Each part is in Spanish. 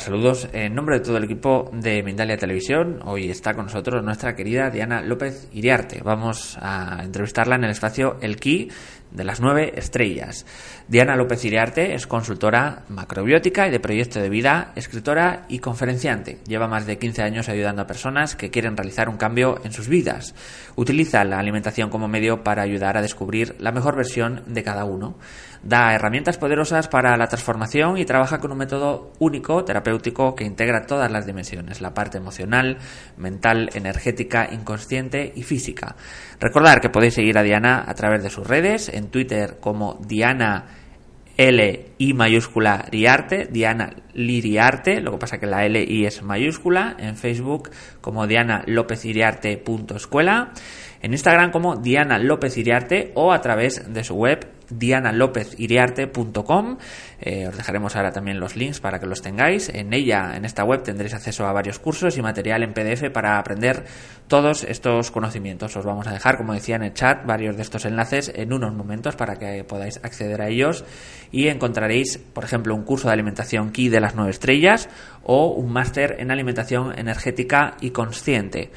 Saludos. En nombre de todo el equipo de Mindalia Televisión, hoy está con nosotros nuestra querida Diana López Iriarte. Vamos a entrevistarla en el espacio El Ki de las nueve estrellas. Diana López Iriarte es consultora macrobiótica y de proyecto de vida, escritora y conferenciante. Lleva más de 15 años ayudando a personas que quieren realizar un cambio en sus vidas. Utiliza la alimentación como medio para ayudar a descubrir la mejor versión de cada uno da herramientas poderosas para la transformación y trabaja con un método único, terapéutico, que integra todas las dimensiones, la parte emocional, mental, energética, inconsciente y física. Recordar que podéis seguir a Diana a través de sus redes, en Twitter como Diana L I mayúscula Riarte, Diana Liriarte, lo que pasa que la L I es mayúscula, en Facebook como Diana López Iriarte.escuela, en Instagram como Diana López Iriarte o a través de su web dianalopeziriarte.com. Eh, os dejaremos ahora también los links para que los tengáis. En ella, en esta web, tendréis acceso a varios cursos y material en PDF para aprender todos estos conocimientos. Os vamos a dejar, como decía en el chat, varios de estos enlaces en unos momentos para que podáis acceder a ellos y encontraréis, por ejemplo, un curso de alimentación Key de las nueve estrellas o un máster en alimentación energética y consciente.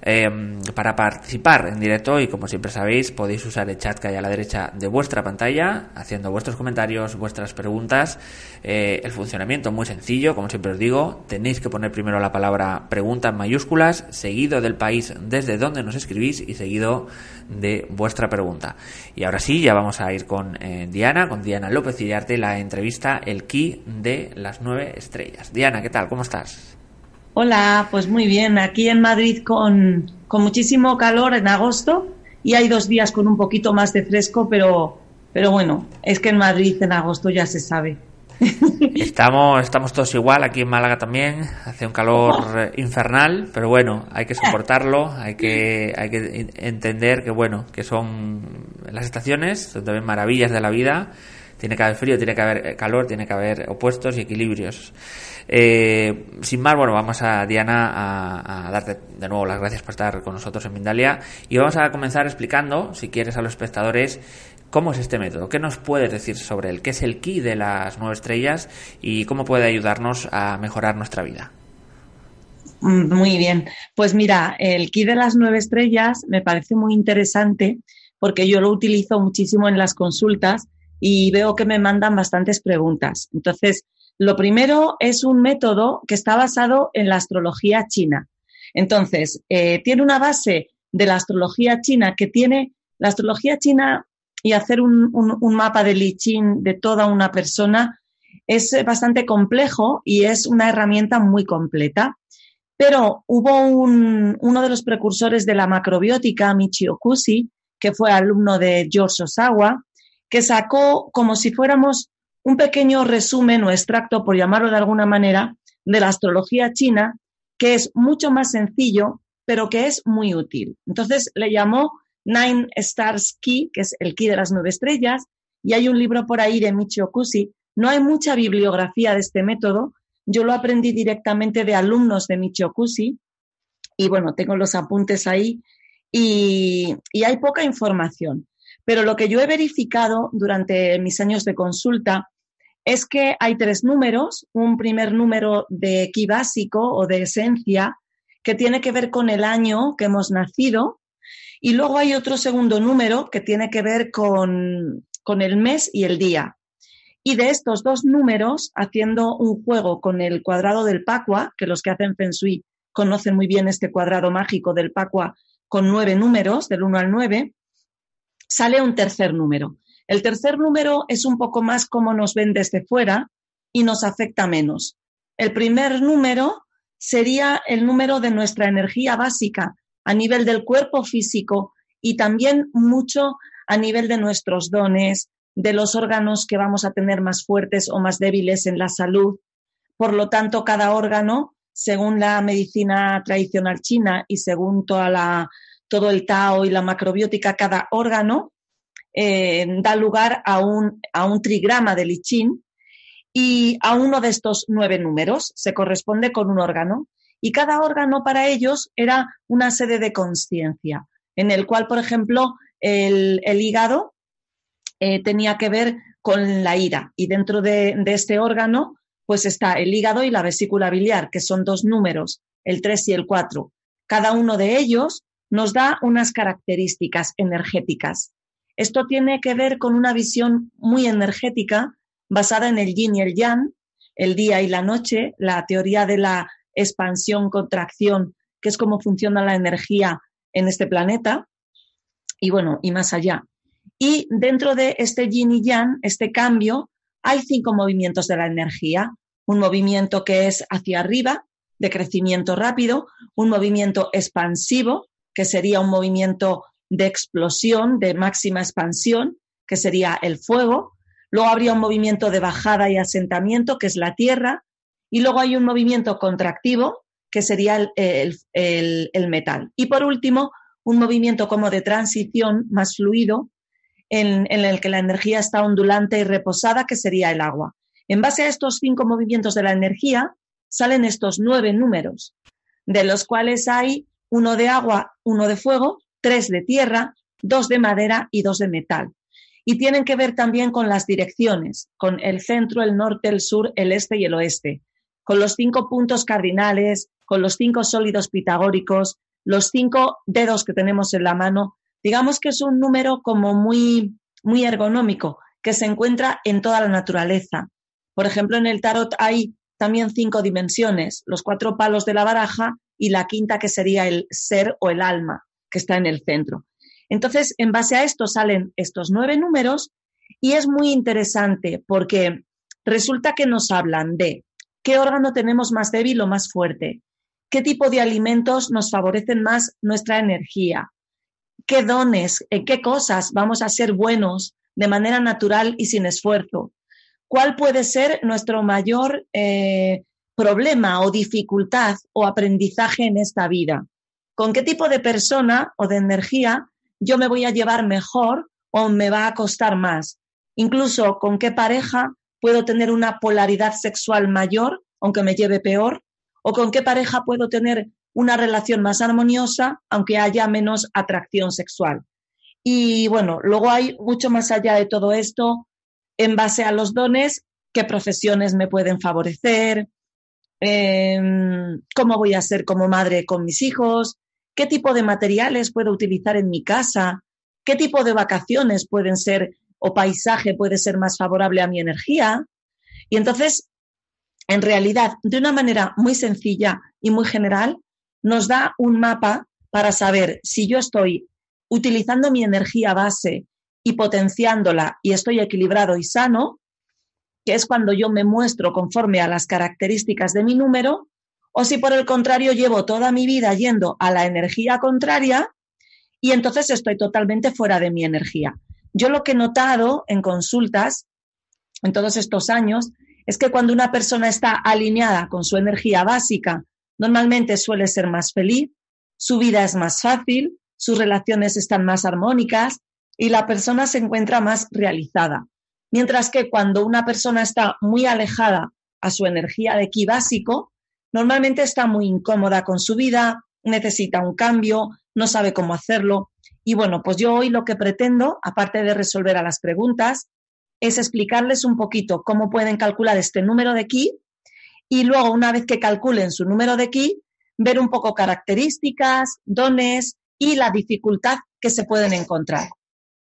Em, para participar en directo y como siempre sabéis podéis usar el chat que hay a la derecha de vuestra pantalla haciendo vuestros comentarios, vuestras preguntas. Eh, el funcionamiento muy sencillo, como siempre os digo, tenéis que poner primero la palabra pregunta en mayúsculas, seguido del país desde donde nos escribís y seguido de vuestra pregunta. Y ahora sí, ya vamos a ir con eh, Diana, con Diana López y arte la entrevista El Key de las nueve estrellas. Diana, ¿qué tal? ¿Cómo estás? Hola, pues muy bien. Aquí en Madrid con, muchísimo calor en agosto y hay dos días con un poquito más de fresco, pero, pero bueno, es que en Madrid en agosto ya se sabe. Estamos, estamos todos igual, aquí en Málaga también, hace un calor infernal, pero bueno, hay que soportarlo, hay que, hay que entender que bueno, que son las estaciones, son también maravillas de la vida, tiene que haber frío, tiene que haber calor, tiene que haber opuestos y equilibrios. Eh, sin más, bueno, vamos a Diana a, darte de nuevo las gracias por estar con nosotros en Mindalia y vamos a comenzar explicando, si quieres, a los espectadores cómo es este método, qué nos puedes decir sobre él, qué es el ki de las nueve estrellas y cómo puede ayudarnos a mejorar nuestra vida. Mm, muy bien, pues mira, el ki de las nueve estrellas me parece muy interesante porque yo lo utilizo muchísimo en las consultas y veo que me mandan bastantes preguntas. Entonces, lo primero es un método que está basado en la astrología china. Entonces, eh, tiene una base de la astrología china que tiene la astrología china y hacer un, mapa de Li de toda una persona es bastante complejo y es una herramienta muy completa. Pero hubo uno de los precursores de la macrobiótica, Michio Kusi, que fue alumno de George Osawa, que sacó como si fuéramos un pequeño resumen o extracto, por llamarlo de alguna manera, de la astrología china, que es mucho más sencillo, pero que es muy útil. Entonces le llamó Nine Stars Key, que es el key de las nueve estrellas, y hay un libro por ahí de Michio Kusi. No hay mucha bibliografía de este método. Yo lo aprendí directamente de alumnos de Michio Kusi, y bueno, tengo los apuntes ahí, y, y hay poca información. Pero lo que yo he verificado durante mis años de consulta es que hay tres números. Un primer número de ki básico o de esencia que tiene que ver con el año que hemos nacido. Y luego hay otro segundo número que tiene que ver con, con el mes y el día. Y de estos dos números, haciendo un juego con el cuadrado del Pacua, que los que hacen Feng Shui conocen muy bien este cuadrado mágico del Pacua con nueve números, del 1 al 9, sale un tercer número. El tercer número es un poco más como nos ven desde fuera y nos afecta menos. El primer número sería el número de nuestra energía básica a nivel del cuerpo físico y también mucho a nivel de nuestros dones, de los órganos que vamos a tener más fuertes o más débiles en la salud. Por lo tanto, cada órgano, según la medicina tradicional china y según toda la todo el Tao y la macrobiótica, cada órgano eh, da lugar a un, a un trigrama de lichín y a uno de estos nueve números se corresponde con un órgano. Y cada órgano para ellos era una sede de conciencia, en el cual, por ejemplo, el, hígado eh, tenía que ver con la ira y dentro de, de este órgano pues está el hígado y la vesícula biliar, que son dos números, el 3 y el 4. Cada uno de ellos nos da unas características energéticas. Esto tiene que ver con una visión muy energética basada en el yin y el yang, el día y la noche, la teoría de la expansión, contracción, que es cómo funciona la energía en este planeta, y bueno, y más allá. Y dentro de este yin y yang, este cambio, hay cinco movimientos de la energía. Un movimiento que es hacia arriba, de crecimiento rápido, un movimiento expansivo, que sería un movimiento de explosión, de máxima expansión, que sería el fuego. Luego habría un movimiento de bajada y asentamiento, que es la tierra. Y luego hay un movimiento contractivo, que sería el, metal. Y por último, un movimiento como de transición más fluido, en, el que la energía está ondulante y reposada, que sería el agua. En base a estos cinco movimientos de la energía, salen estos nueve números, de los cuales hay uno de agua, uno de fuego, tres de tierra, dos de madera y dos de metal. Y tienen que ver también con las direcciones, con el centro, el norte, el sur, el este y el oeste, con los cinco puntos cardinales, con los cinco sólidos pitagóricos, los cinco dedos que tenemos en la mano Digamos que es un número como muy, muy ergonómico, que se encuentra en toda la naturaleza. Por ejemplo, en el tarot hay también cinco dimensiones, los cuatro palos de la baraja y la quinta que sería el ser o el alma, que está en el centro. Entonces, en base a esto salen estos nueve números y es muy interesante porque resulta que nos hablan de qué órgano tenemos más débil o más fuerte, qué tipo de alimentos nos favorecen más nuestra energía, qué dones, en qué cosas vamos a ser buenos de manera natural y sin esfuerzo. ¿Cuál puede ser nuestro mayor eh, problema o dificultad o aprendizaje en esta vida? ¿Con qué tipo de persona o de energía yo me voy a llevar mejor o me va a costar más? Incluso con qué pareja puedo tener una polaridad sexual mayor, aunque me lleve peor, o con qué pareja puedo tener una relación más armoniosa, aunque haya menos atracción sexual. Y bueno, luego hay mucho más allá de todo esto, en base a los dones, qué profesiones me pueden favorecer, em, cómo voy a ser como madre con mis hijos, qué tipo de materiales puedo utilizar en mi casa, qué tipo de vacaciones pueden ser o paisaje puede ser más favorable a mi energía. Y entonces, en realidad, de una manera muy sencilla y muy general, nos da un mapa para saber si yo estoy utilizando mi energía base y potenciándola y estoy equilibrado y sano, que es cuando yo me muestro conforme a las características de mi número, o si por el contrario llevo toda mi vida yendo a la energía contraria y entonces estoy totalmente fuera de mi energía. Yo lo que he notado en consultas en todos estos años es que cuando una persona está alineada con su energía básica normalmente suele ser más feliz, su vida es más fácil, sus relaciones están más armónicas y la persona se encuentra más realizada. Mientras que cuando una persona está muy alejada a su energía de ki básico, normalmente está muy incómoda con su vida, necesita un cambio, no sabe cómo hacerlo. Y bueno, pues yo hoy lo que pretendo, aparte de resolver a las preguntas, es explicarles un poquito cómo pueden calcular este número de ki y luego, una vez que calculen su número de ki, ver un poco características, dones y la dificultad que se pueden encontrar.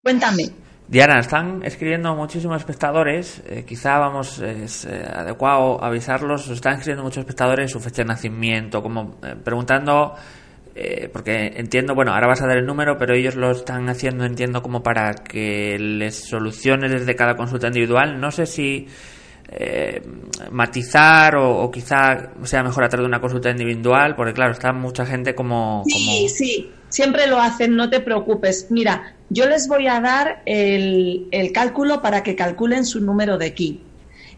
Cuéntame. Diana, están escribiendo muchísimos espectadores, eh, quizá vamos, es eh, adecuado avisarlos, están escribiendo muchos espectadores su fecha de nacimiento, como eh, preguntando, porque entiendo, bueno, ahora vas a dar el número, pero ellos lo están haciendo, entiendo, como para que les soluciones desde cada consulta individual. No sé si eh, matizar o, quizá sea mejor a través de una consulta individual, porque claro, está mucha gente como... Sí, sí, siempre lo hacen, no te preocupes. Mira, yo les voy a dar el, el cálculo para que calculen su número de ki.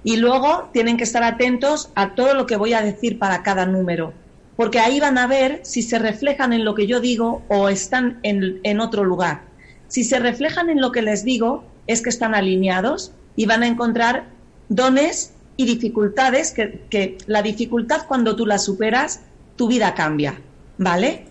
Y luego tienen que estar atentos a todo lo que voy a decir para cada número, porque ahí van a ver si se reflejan en lo que yo digo o están en, en otro lugar. Si se reflejan en lo que les digo, es que están alineados y van a encontrar dones y dificultades, que, la dificultad cuando tú la superas, tu vida cambia, ¿vale?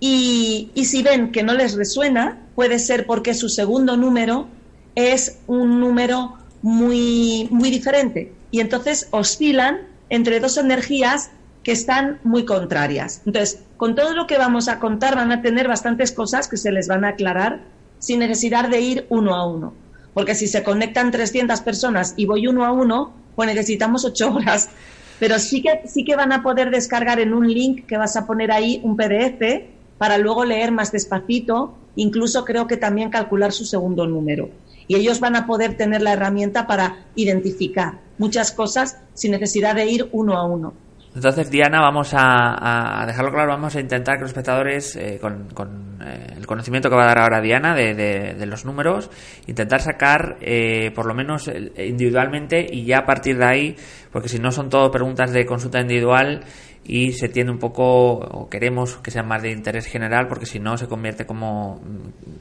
Y, si ven que no les resuena, puede ser porque su segundo número es un número muy, muy diferente. Y entonces oscilan entre dos energías que están muy contrarias. Entonces, con todo lo que vamos a contar van a tener bastantes cosas que se les van a aclarar sin necesidad de ir uno a uno. Porque si se conectan 300 personas y voy uno a uno, pues necesitamos ocho horas. Pero sí que, sí que van a poder descargar en un link que vas a poner ahí un PDF para luego leer más despacito, incluso creo que también calcular su segundo número. Y ellos van a poder tener la herramienta para identificar muchas cosas sin necesidad de ir uno a uno. Entonces, Diana, vamos a, dejarlo claro, vamos a intentar que los espectadores, eh, con, eh, el conocimiento que va a dar ahora Diana de, los números, intentar sacar eh, por lo menos individualmente y ya a partir de ahí, porque si no son todo preguntas de consulta individual y se tiene un poco, o queremos que sean más de interés general, porque si no se convierte como,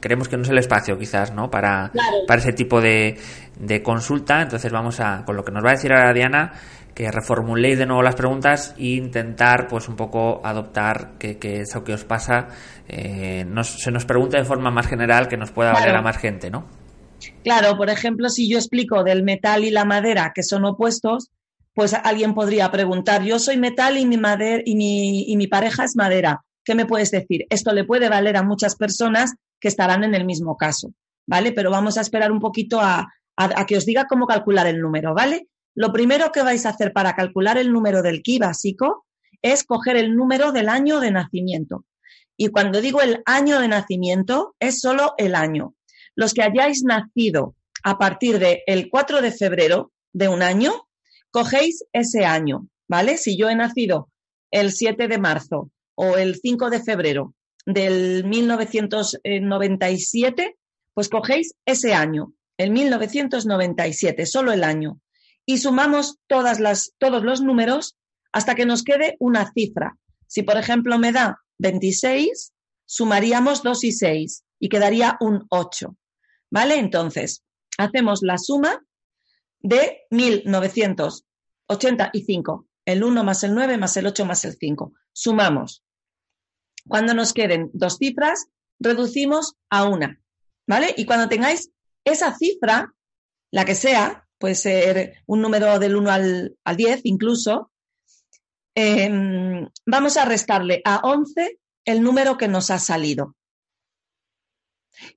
queremos que no es el espacio quizás, ¿no? Para, para ese tipo de, de consulta. Entonces vamos a, con lo que nos va a decir ahora Diana, que reformuléis de nuevo las preguntas e intentar pues un poco adoptar que, eso que os pasa eh, se nos pregunte de forma más general que nos pueda valer a más gente, ¿no? Claro, por ejemplo, si yo explico del metal y la madera que son opuestos, pues alguien podría preguntar, yo soy metal y mi, madera, y mi, y mi pareja es madera. ¿Qué me puedes decir? Esto le puede valer a muchas personas que estarán en el mismo caso, ¿vale? Pero vamos a esperar un poquito a, a que os diga cómo calcular el número, ¿vale? Lo primero que vais a hacer para calcular el número del ki básico es coger el número del año de nacimiento. Y cuando digo el año de nacimiento, es solo el año. Los que hayáis nacido a partir del el 4 de febrero de un año, cogéis ese año, ¿vale? Si yo he nacido el 7 de marzo o el 5 de febrero del 1997, pues cogéis ese año, el 1997, solo el año y sumamos todas las, todos los números hasta que nos quede una cifra. Si, por ejemplo, me da 26, sumaríamos 2 y 6 y quedaría un 8. ¿Vale? Entonces, hacemos la suma de 1985. El 1 más el 9 más el 8 más el 5. Sumamos. Cuando nos queden dos cifras, reducimos a una. ¿Vale? Y cuando tengáis esa cifra, la que sea, puede ser un número del 1 al, 10 incluso, em, vamos a restarle a 11 el número que nos ha salido.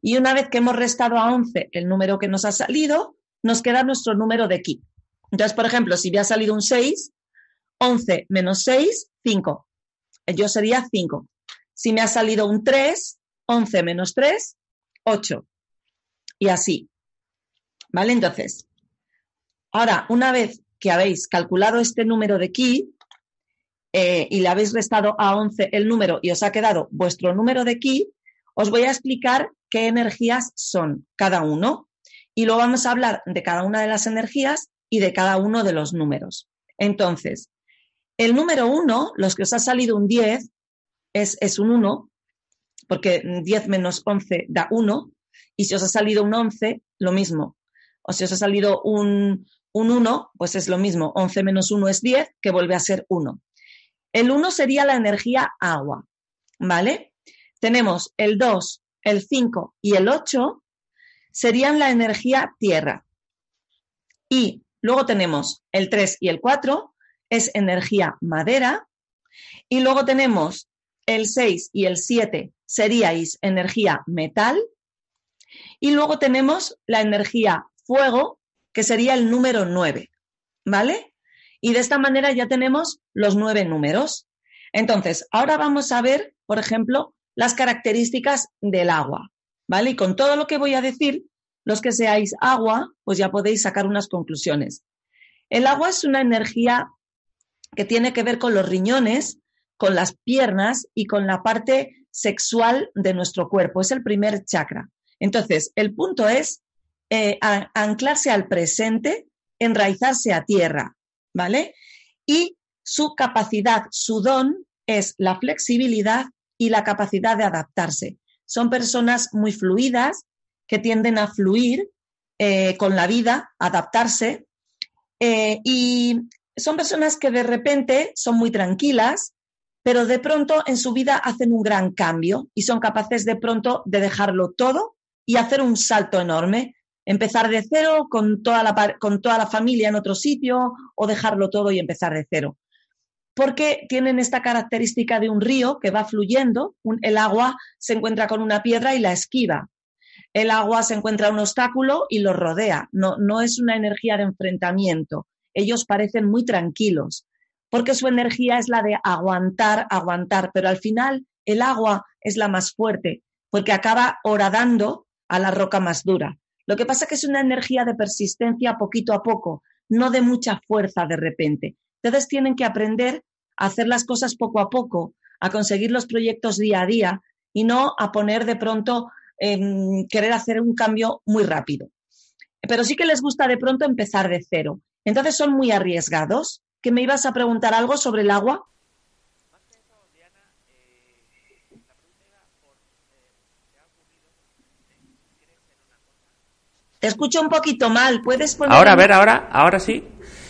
Y una vez que hemos restado a 11 el número que nos ha salido, nos queda nuestro número de kit. Entonces, por ejemplo, si me ha salido un 6, 11 menos 6, 5. Yo sería 5. Si me ha salido un 3, 11 menos 3, 8. Y así. ¿Vale? Entonces, Ahora, una vez que habéis calculado este número de ki eh, y le habéis restado a 11 el número y os ha quedado vuestro número de ki, os voy a explicar qué energías son cada uno y luego vamos a hablar de cada una de las energías y de cada uno de los números. Entonces, el número 1, los que os ha salido un 10, es, es un 1, porque 10 menos 11 da 1, y si os ha salido un 11, lo mismo. O si os ha salido un, un 1, pues es lo mismo, 11 menos 1 es 10, que vuelve a ser 1. El 1 sería la energía agua, ¿vale? Tenemos el 2, el 5 y el 8 serían la energía tierra. Y luego tenemos el 3 y el 4, es energía madera. Y luego tenemos el 6 y el 7, seríais energía metal. Y luego tenemos la energía fuego, que sería el número 9, ¿vale? Y de esta manera ya tenemos los nueve números. Entonces, ahora vamos a ver, por ejemplo, las características del agua, ¿vale? Y con todo lo que voy a decir, los que seáis agua, pues ya podéis sacar unas conclusiones. El agua es una energía que tiene que ver con los riñones, con las piernas y con la parte sexual de nuestro cuerpo. Es el primer chakra. Entonces, el punto es eh, anclarse al presente, enraizarse a tierra, ¿vale? Y su capacidad, su don es la flexibilidad y la capacidad de adaptarse. Son personas muy fluidas que tienden a fluir eh, con la vida, adaptarse, eh, y son personas que de repente son muy tranquilas, pero de pronto en su vida hacen un gran cambio y son capaces de pronto de dejarlo todo y hacer un salto enorme. Empezar de cero con toda la, con toda la familia en otro sitio o dejarlo todo y empezar de cero. Porque tienen esta característica de un río que va fluyendo, el agua se encuentra con una piedra y la esquiva. El agua se encuentra un obstáculo y lo rodea. No, no es una energía de enfrentamiento. Ellos parecen muy tranquilos porque su energía es la de aguantar, aguantar, pero al final el agua es la más fuerte, porque acaba horadando a la roca más dura. Lo que pasa es que es una energía de persistencia poquito a poco, no de mucha fuerza de repente. Entonces tienen que aprender a hacer las cosas poco a poco, a conseguir los proyectos día a día y no a poner de pronto en querer hacer un cambio muy rápido. Pero sí que les gusta de pronto empezar de cero. Entonces son muy arriesgados, que me ibas a preguntar algo sobre el agua. Te escucho un poquito mal, ¿puedes poner...? Ahora, a ver, ahora, ahora sí.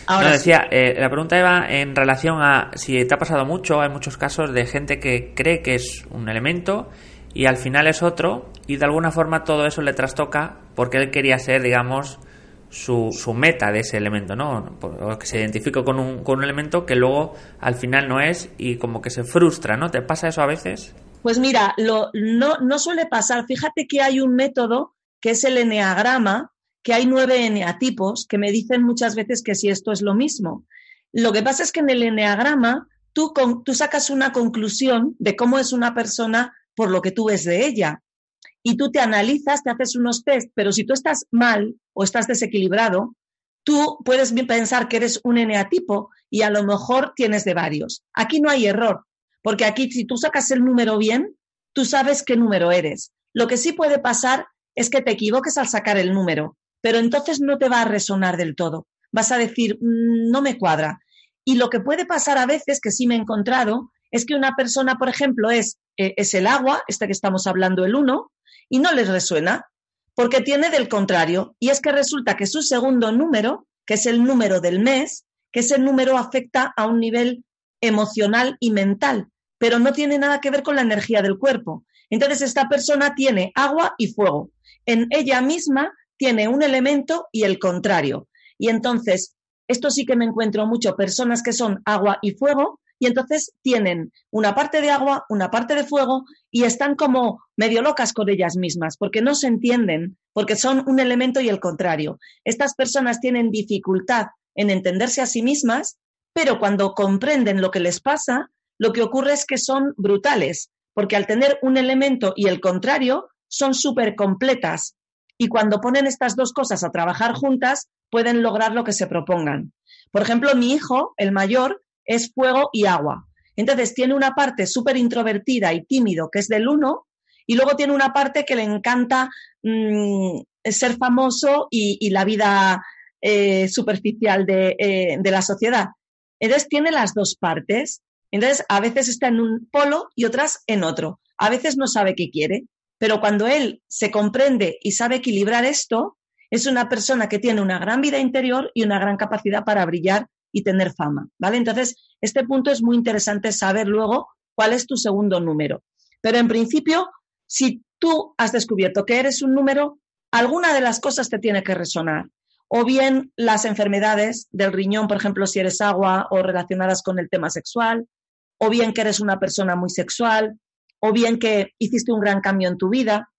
Ahora decía, eh, la pregunta iba en relación a si te ha pasado mucho, hay muchos casos de gente que cree que es un elemento y al final es otro y de alguna forma todo eso le trastoca porque él quería ser, digamos, su, su meta de ese elemento, ¿no? que se identifica con un, con un elemento que luego al final no es y como que se frustra, ¿no? ¿Te pasa eso a veces? Pues mira, lo, no, no suele pasar. Fíjate que hay un método que es el eneagrama, que hay nueve eneatipos que me dicen muchas veces que si esto es lo mismo. Lo que pasa es que en el eneagrama tú, tú sacas una conclusión de cómo es una persona por lo que tú ves de ella y tú te analizas, te haces unos test, pero si tú estás mal o estás desequilibrado, tú puedes pensar que eres un eneatipo y a lo mejor tienes de varios. Aquí no hay error, porque aquí si tú sacas el número bien, tú sabes qué número eres. Lo que sí puede pasar es que te equivoques al sacar el número, pero entonces no te va a resonar del todo. Vas a decir, mm, no me cuadra. Y lo que puede pasar a veces, que sí me he encontrado, es que una persona, por ejemplo, es, eh, es el agua, este que estamos hablando, el uno, y no les resuena, porque tiene del contrario, y es que resulta que su segundo número, que es el número del mes, que ese número afecta a un nivel emocional y mental, pero no tiene nada que ver con la energía del cuerpo. Entonces esta persona tiene agua y fuego. En ella misma tiene un elemento y el contrario. Y entonces, esto sí que me encuentro mucho, personas que son agua y fuego, y entonces tienen una parte de agua, una parte de fuego y están como medio locas con ellas mismas porque no se entienden, porque son un elemento y el contrario. Estas personas tienen dificultad en entenderse a sí mismas, pero cuando comprenden lo que les pasa, lo que ocurre es que son brutales, porque al tener un elemento y el contrario, son súper completas. Y cuando ponen estas dos cosas a trabajar juntas, pueden lograr lo que se propongan. Por ejemplo, mi hijo, el mayor, es fuego y agua. Entonces tiene una parte súper introvertida y tímido, que es del uno, y luego tiene una parte que le encanta mm, ser famoso y, la vida eh, superficial eh, de, la sociedad. Entonces tiene las dos partes. Entonces a veces está en un polo y otras en otro. A veces no sabe qué quiere, pero cuando él se comprende y sabe equilibrar esto, es una persona que tiene una gran vida interior y una gran capacidad para brillar y tener fama, ¿vale? Entonces, este punto es muy interesante saber luego cuál es tu segundo número. Pero en principio, si tú has descubierto que eres un número, alguna de las cosas te tiene que resonar. O bien las enfermedades del riñón, por ejemplo, si eres agua o relacionadas con el tema sexual, o bien que eres una persona muy sexual, o bien que hiciste un gran cambio en tu vida.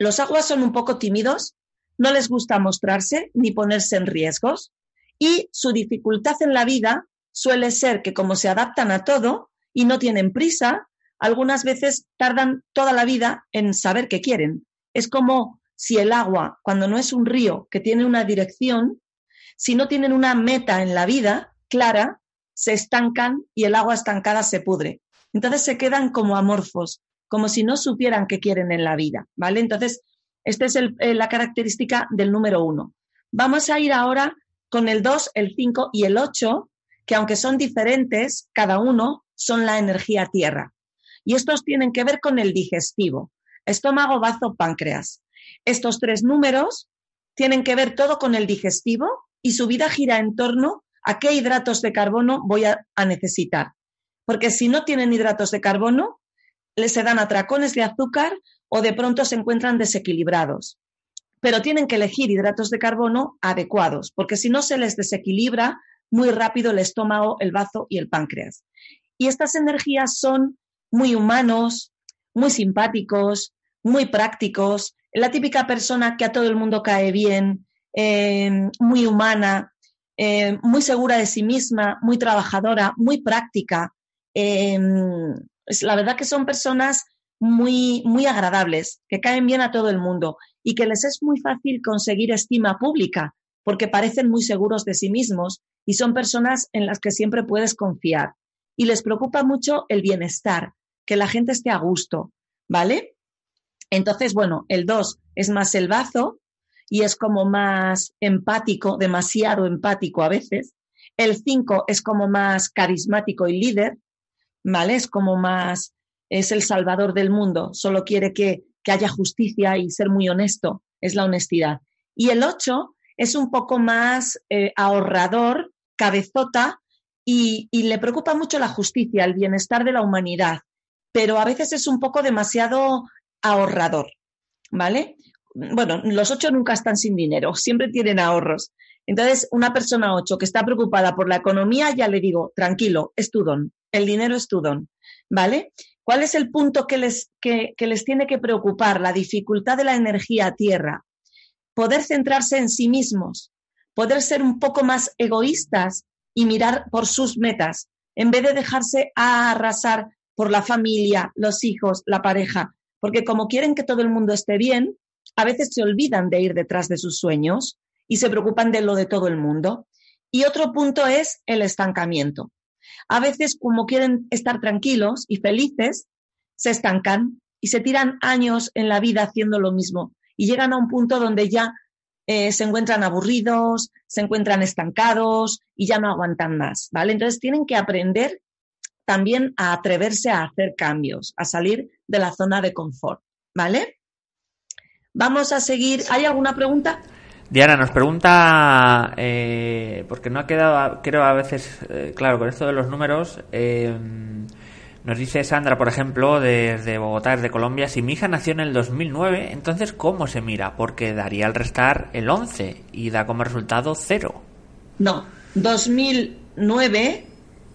Los aguas son un poco tímidos, no les gusta mostrarse ni ponerse en riesgos, y su dificultad en la vida suele ser que como se adaptan a todo y no tienen prisa, algunas veces tardan toda la vida en saber qué quieren. Es como si el agua, cuando no es un río que tiene una dirección, si no tienen una meta en la vida clara, se estancan y el agua estancada se pudre. Entonces se quedan como amorfos, como si no supieran qué quieren en la vida, ¿vale? Entonces, esta es eh, la característica del número uno. Vamos a ir ahora con el 2, el 5 y el 8, que aunque son diferentes, cada uno son la energía tierra. Y estos tienen que ver con el digestivo, estómago, bazo, páncreas. Estos tres números tienen que ver todo con el digestivo y su vida gira en torno a qué hidratos de carbono voy a, necesitar. Porque si no tienen hidratos de carbono, les se dan atracones de azúcar o de pronto se encuentran desequilibrados. Pero tienen que elegir hidratos de carbono adecuados, porque si no se les desequilibra muy rápido el estómago, el bazo y el páncreas. Y estas energías son muy humanos, muy simpáticos, muy prácticos, la típica persona que a todo el mundo cae bien, eh, muy humana, eh, muy segura de sí misma, muy trabajadora, muy práctica. Eh, la verdad que son personas muy, muy agradables, que caen bien a todo el mundo y que les es muy fácil conseguir estima pública porque parecen muy seguros de sí mismos y son personas en las que siempre puedes confiar. Y les preocupa mucho el bienestar, que la gente esté a gusto, ¿vale? Entonces, bueno, el 2 es más el bazo y es como más empático, demasiado empático a veces. El 5 es como más carismático y líder, ¿vale? Es como más, es el salvador del mundo, solo quiere que, haya justicia y ser muy honesto, es la honestidad. Y el 8 es un poco más eh, ahorrador, cabezota, y, y le preocupa mucho la justicia, el bienestar de la humanidad, pero a veces es un poco demasiado ahorrador, ¿vale? Bueno, los ocho nunca están sin dinero, siempre tienen ahorros. Entonces, una persona ocho que está preocupada por la economía, ya le digo, tranquilo, es tu don, el dinero es tu don, ¿vale? ¿Cuál es el punto que les, que, les tiene que preocupar? La dificultad de la energía tierra. Poder centrarse en sí mismos, poder ser un poco más egoístas y mirar por sus metas, en vez de dejarse arrasar por la familia, los hijos, la pareja porque como quieren que todo el mundo esté bien, a veces se olvidan de ir detrás de sus sueños y se preocupan de lo de todo el mundo. Y otro punto es el estancamiento. A veces, como quieren estar tranquilos y felices, se estancan y se tiran años en la vida haciendo lo mismo y llegan a un punto donde ya eh, se encuentran aburridos, se encuentran estancados y ya no aguantan más, ¿vale? Entonces tienen que aprender también a atreverse a hacer cambios, a salir de la zona de confort, ¿vale? Vamos a seguir. ¿Hay alguna pregunta? Diana nos pregunta, eh, porque no ha quedado, creo a veces, eh, claro, con esto de los números, eh, nos dice Sandra, por ejemplo, desde Bogotá, desde Colombia, si mi hija nació en el 2009, entonces ¿cómo se mira? Porque daría al restar el 11 y da como resultado 0. No, 2009,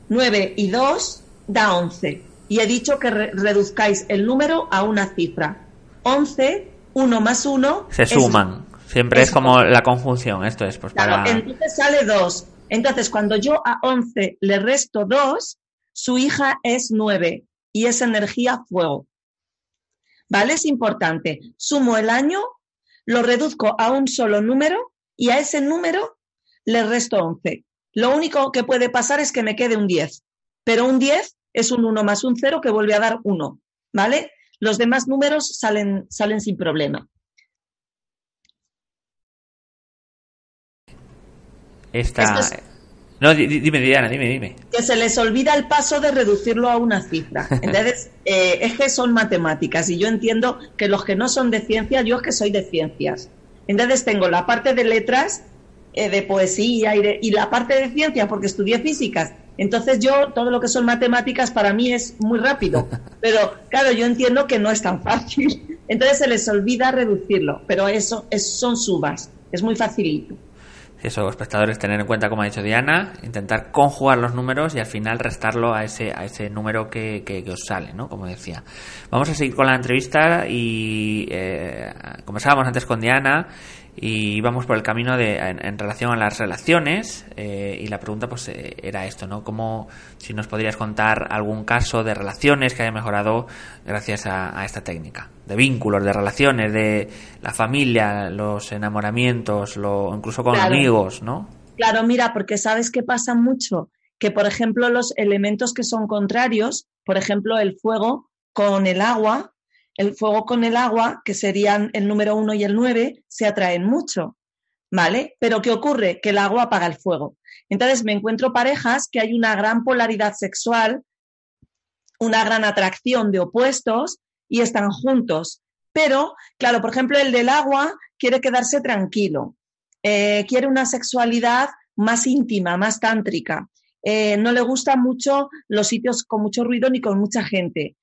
9 y 2 da 11. Y he dicho que reduzcáis el número a una cifra. 11, 1 más 1. Se suman. Siempre es, como la conjunción. Esto es, pues claro, Entonces sale 2. Entonces, cuando yo a 11 le resto 2, su hija es 9 y es energía fuego. ¿Vale? Es importante. Sumo el año, lo reduzco a un solo número y a ese número le resto 11. Lo único que puede pasar es que me quede un 10. Pero un 10 es un 1 más un 0 que vuelve a dar 1, ¿vale? Los demás números salen, salen sin problema. Esta... No, dime, Diana, dime, dime. Que se les olvida el paso de reducirlo a una cifra. Entonces, eh, es que son matemáticas y yo entiendo que los que no son de ciencias, yo es que soy de ciencias. Entonces tengo la parte de letras, eh, de poesía y, y la parte de ciencias porque estudié físicas entonces yo, todo lo que son matemáticas para mí es muy rápido, pero claro, yo entiendo que no es tan fácil. Entonces se les olvida reducirlo, pero eso es, son subas, es muy facilito. Eso, espectadores, tener en cuenta, como ha dicho Diana, intentar conjugar los números y al final restarlo a ese, a ese número que, que, os sale, ¿no? Como decía. Vamos a seguir con la entrevista y eh, conversábamos antes con Diana y vamos por el camino de en, relación a las relaciones eh, y la pregunta pues eh, era esto no como si nos podrías contar algún caso de relaciones que haya mejorado gracias a, esta técnica de vínculos de relaciones de la familia los enamoramientos lo incluso con amigos no claro mira porque sabes que pasa mucho que por ejemplo los elementos que son contrarios por ejemplo el fuego con el agua el fuego con el agua, que serían el número uno y el nueve, se atraen mucho, ¿vale? Pero ¿qué ocurre? Que el agua apaga el fuego. Entonces me encuentro parejas que hay una gran polaridad sexual, una gran atracción de opuestos y están juntos. Pero, claro, por ejemplo, el del agua quiere quedarse tranquilo, eh, quiere una sexualidad más íntima, más tántrica. eh, no le gustan mucho los sitios con mucho ruido ni con mucha gente.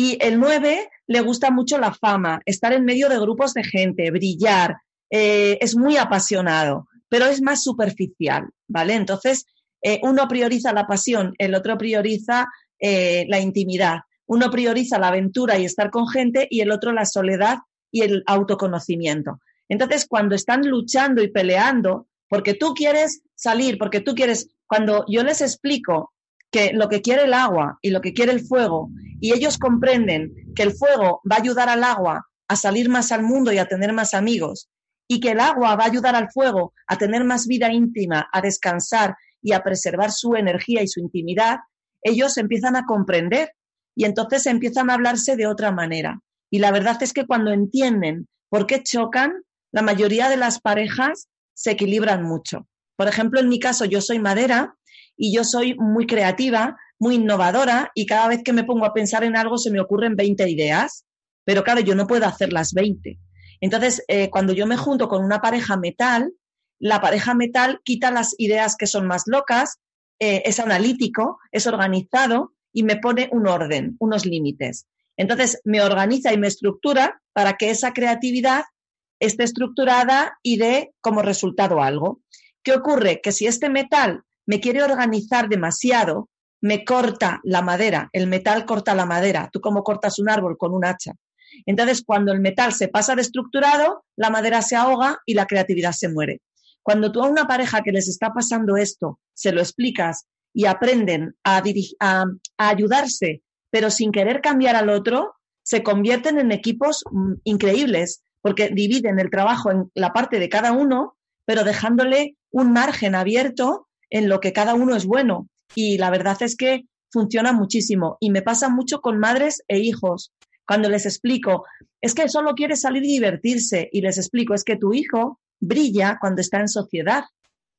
Y el 9 le gusta mucho la fama, estar en medio de grupos de gente, brillar, eh, es muy apasionado, pero es más superficial, ¿vale? Entonces, eh, uno prioriza la pasión, el otro prioriza eh, la intimidad, uno prioriza la aventura y estar con gente y el otro la soledad y el autoconocimiento. Entonces, cuando están luchando y peleando, porque tú quieres salir, porque tú quieres, cuando yo les explico que lo que quiere el agua y lo que quiere el fuego, y ellos comprenden que el fuego va a ayudar al agua a salir más al mundo y a tener más amigos, y que el agua va a ayudar al fuego a tener más vida íntima, a descansar y a preservar su energía y su intimidad, ellos empiezan a comprender y entonces empiezan a hablarse de otra manera. Y la verdad es que cuando entienden por qué chocan, la mayoría de las parejas se equilibran mucho. Por ejemplo, en mi caso, yo soy madera y yo soy muy creativa, muy innovadora y cada vez que me pongo a pensar en algo se me ocurren 20 ideas, pero claro, yo no puedo hacer las 20. Entonces, eh, cuando yo me junto con una pareja metal, la pareja metal quita las ideas que son más locas, eh, es analítico, es organizado y me pone un orden, unos límites. Entonces, me organiza y me estructura para que esa creatividad esté estructurada y dé como resultado algo. ¿Qué ocurre? Que si este metal me quiere organizar demasiado, me corta la madera, el metal corta la madera, tú como cortas un árbol con un hacha. Entonces, cuando el metal se pasa de estructurado, la madera se ahoga y la creatividad se muere. Cuando tú a una pareja que les está pasando esto, se lo explicas y aprenden a, a, ayudarse, pero sin querer cambiar al otro, se convierten en equipos mm, increíbles, porque dividen el trabajo en la parte de cada uno, pero dejándole un margen abierto en lo que cada uno es bueno. Y la verdad es que funciona muchísimo. Y me pasa mucho con madres e hijos. Cuando les explico, es que solo quiere salir y divertirse, y les explico, es que tu hijo brilla cuando está en sociedad,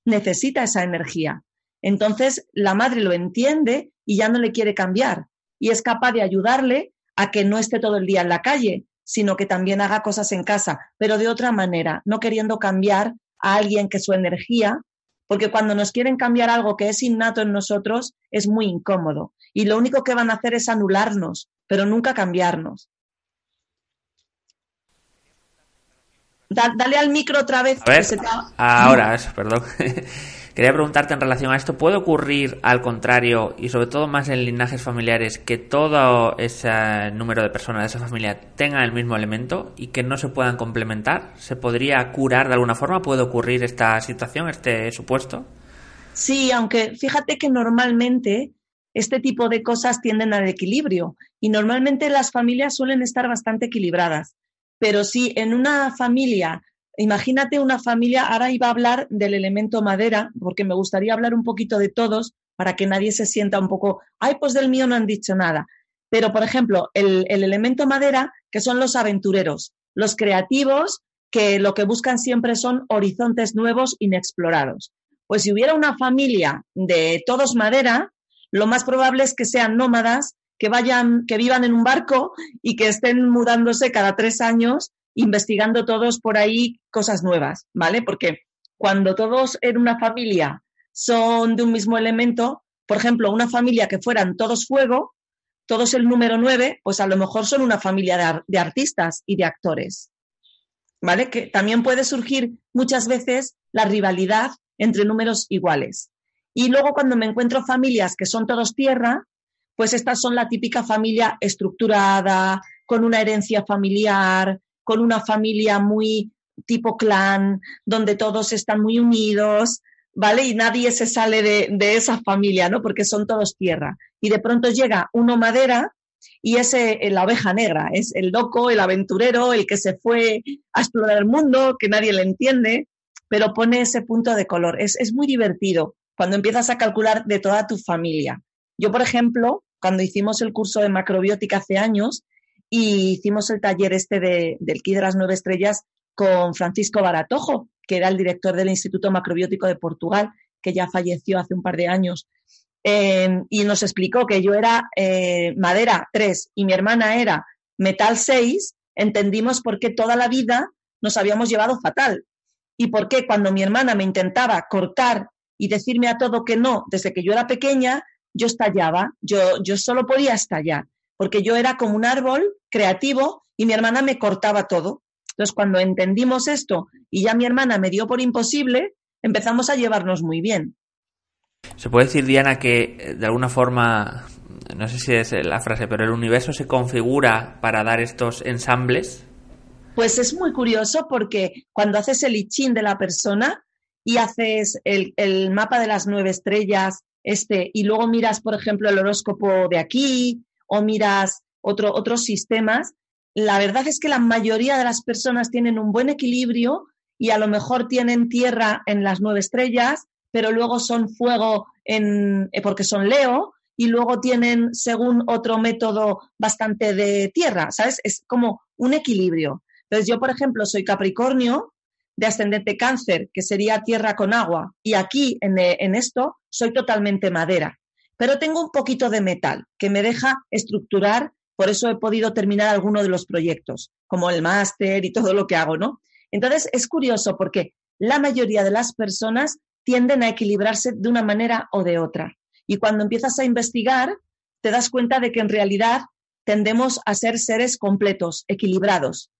necesita esa energía. Entonces, la madre lo entiende y ya no le quiere cambiar, y es capaz de ayudarle a que no esté todo el día en la calle, sino que también haga cosas en casa, pero de otra manera, no queriendo cambiar a alguien que su energía, porque cuando nos quieren cambiar algo que es innato en nosotros, es muy incómodo. Y lo único que van a hacer es anularnos, pero nunca cambiarnos. dale al micro otra vez. Ahora, eso, perdón. Quería preguntarte en relación a esto, ¿puede ocurrir al contrario y sobre todo más en linajes familiares que todo ese número de personas de esa familia tengan el mismo elemento y que no se puedan complementar? ¿Se podría curar de alguna forma? ¿Puede ocurrir esta situación, este supuesto? Sí, aunque fíjate que normalmente este tipo de cosas tienden al equilibrio y normalmente las familias suelen estar bastante equilibradas. Pero si en una familia, imagínate una familia, ahora iba a hablar del elemento madera, porque me gustaría hablar un poquito de todos para que nadie se sienta un poco, ay, pues del mío no han dicho nada. Pero, por ejemplo, el, el elemento madera, que son los aventureros, los creativos, que lo que buscan siempre son horizontes nuevos inexplorados. Pues si hubiera una familia de todos madera, lo más probable es que sean nómadas, que vayan, que vivan en un barco y que estén mudándose cada tres años, investigando todos por ahí cosas nuevas, ¿vale? Porque cuando todos en una familia son de un mismo elemento, por ejemplo, una familia que fueran todos fuego, todos el número nueve, pues a lo mejor son una familia de, de artistas y de actores, ¿vale? Que también puede surgir muchas veces la rivalidad entre números iguales. Y luego cuando me encuentro familias que son todos tierra, pues estas son la típica familia estructurada, con una herencia familiar, con una familia muy tipo clan, donde todos están muy unidos, ¿vale? Y nadie se sale de, esa familia, ¿no? Porque son todos tierra. Y de pronto llega uno madera y es eh, la oveja negra, es el loco, el aventurero, el que se fue a explorar el mundo, que nadie le entiende, pero pone ese punto de color. Es, es muy divertido cuando empiezas a calcular de toda tu familia. Yo, por ejemplo, cuando hicimos el curso de macrobiótica hace años y hicimos el taller este de, del Ki de las Nueve Estrellas con Francisco Baratojo, que era el director del Instituto Macrobiótico de Portugal, que ya falleció hace un par de años. Em, y nos explicó que yo era eh, madera 3 y mi hermana era metal 6, entendimos por qué toda la vida nos habíamos llevado fatal y por qué cuando mi hermana me intentaba cortar y decirme a todo que no desde que yo era pequeña, yo estallaba, yo, yo solo podía estallar, porque yo era como un árbol creativo y mi hermana me cortaba todo. Entonces, cuando entendimos esto y ya mi hermana me dio por imposible, empezamos a llevarnos muy bien. Se puede decir, Diana, que eh, de alguna forma, no sé si es la frase, pero el universo se configura para dar estos ensambles. Pues es muy curioso porque cuando haces el ichín de la persona y haces el, el, mapa de las nueve estrellas, este, y luego miras, por ejemplo, el horóscopo de aquí, o miras otro, otros sistemas, la verdad es que la mayoría de las personas tienen un buen equilibrio y a lo mejor tienen tierra en las nueve estrellas, pero luego son fuego en, eh, porque son Leo, y luego tienen, según otro método, bastante de tierra, ¿sabes? Es como un equilibrio. Entonces, yo, por ejemplo, soy Capricornio, de ascendente cáncer, que sería tierra con agua, y aquí en, eh, en, esto soy totalmente madera. Pero tengo un poquito de metal que me deja estructurar, por eso he podido terminar alguno de los proyectos, como el máster y todo lo que hago, ¿no? Entonces es curioso porque la mayoría de las personas tienden a equilibrarse de una manera o de otra. Y cuando empiezas a investigar, te das cuenta de que en realidad tendemos a ser seres completos, equilibrados.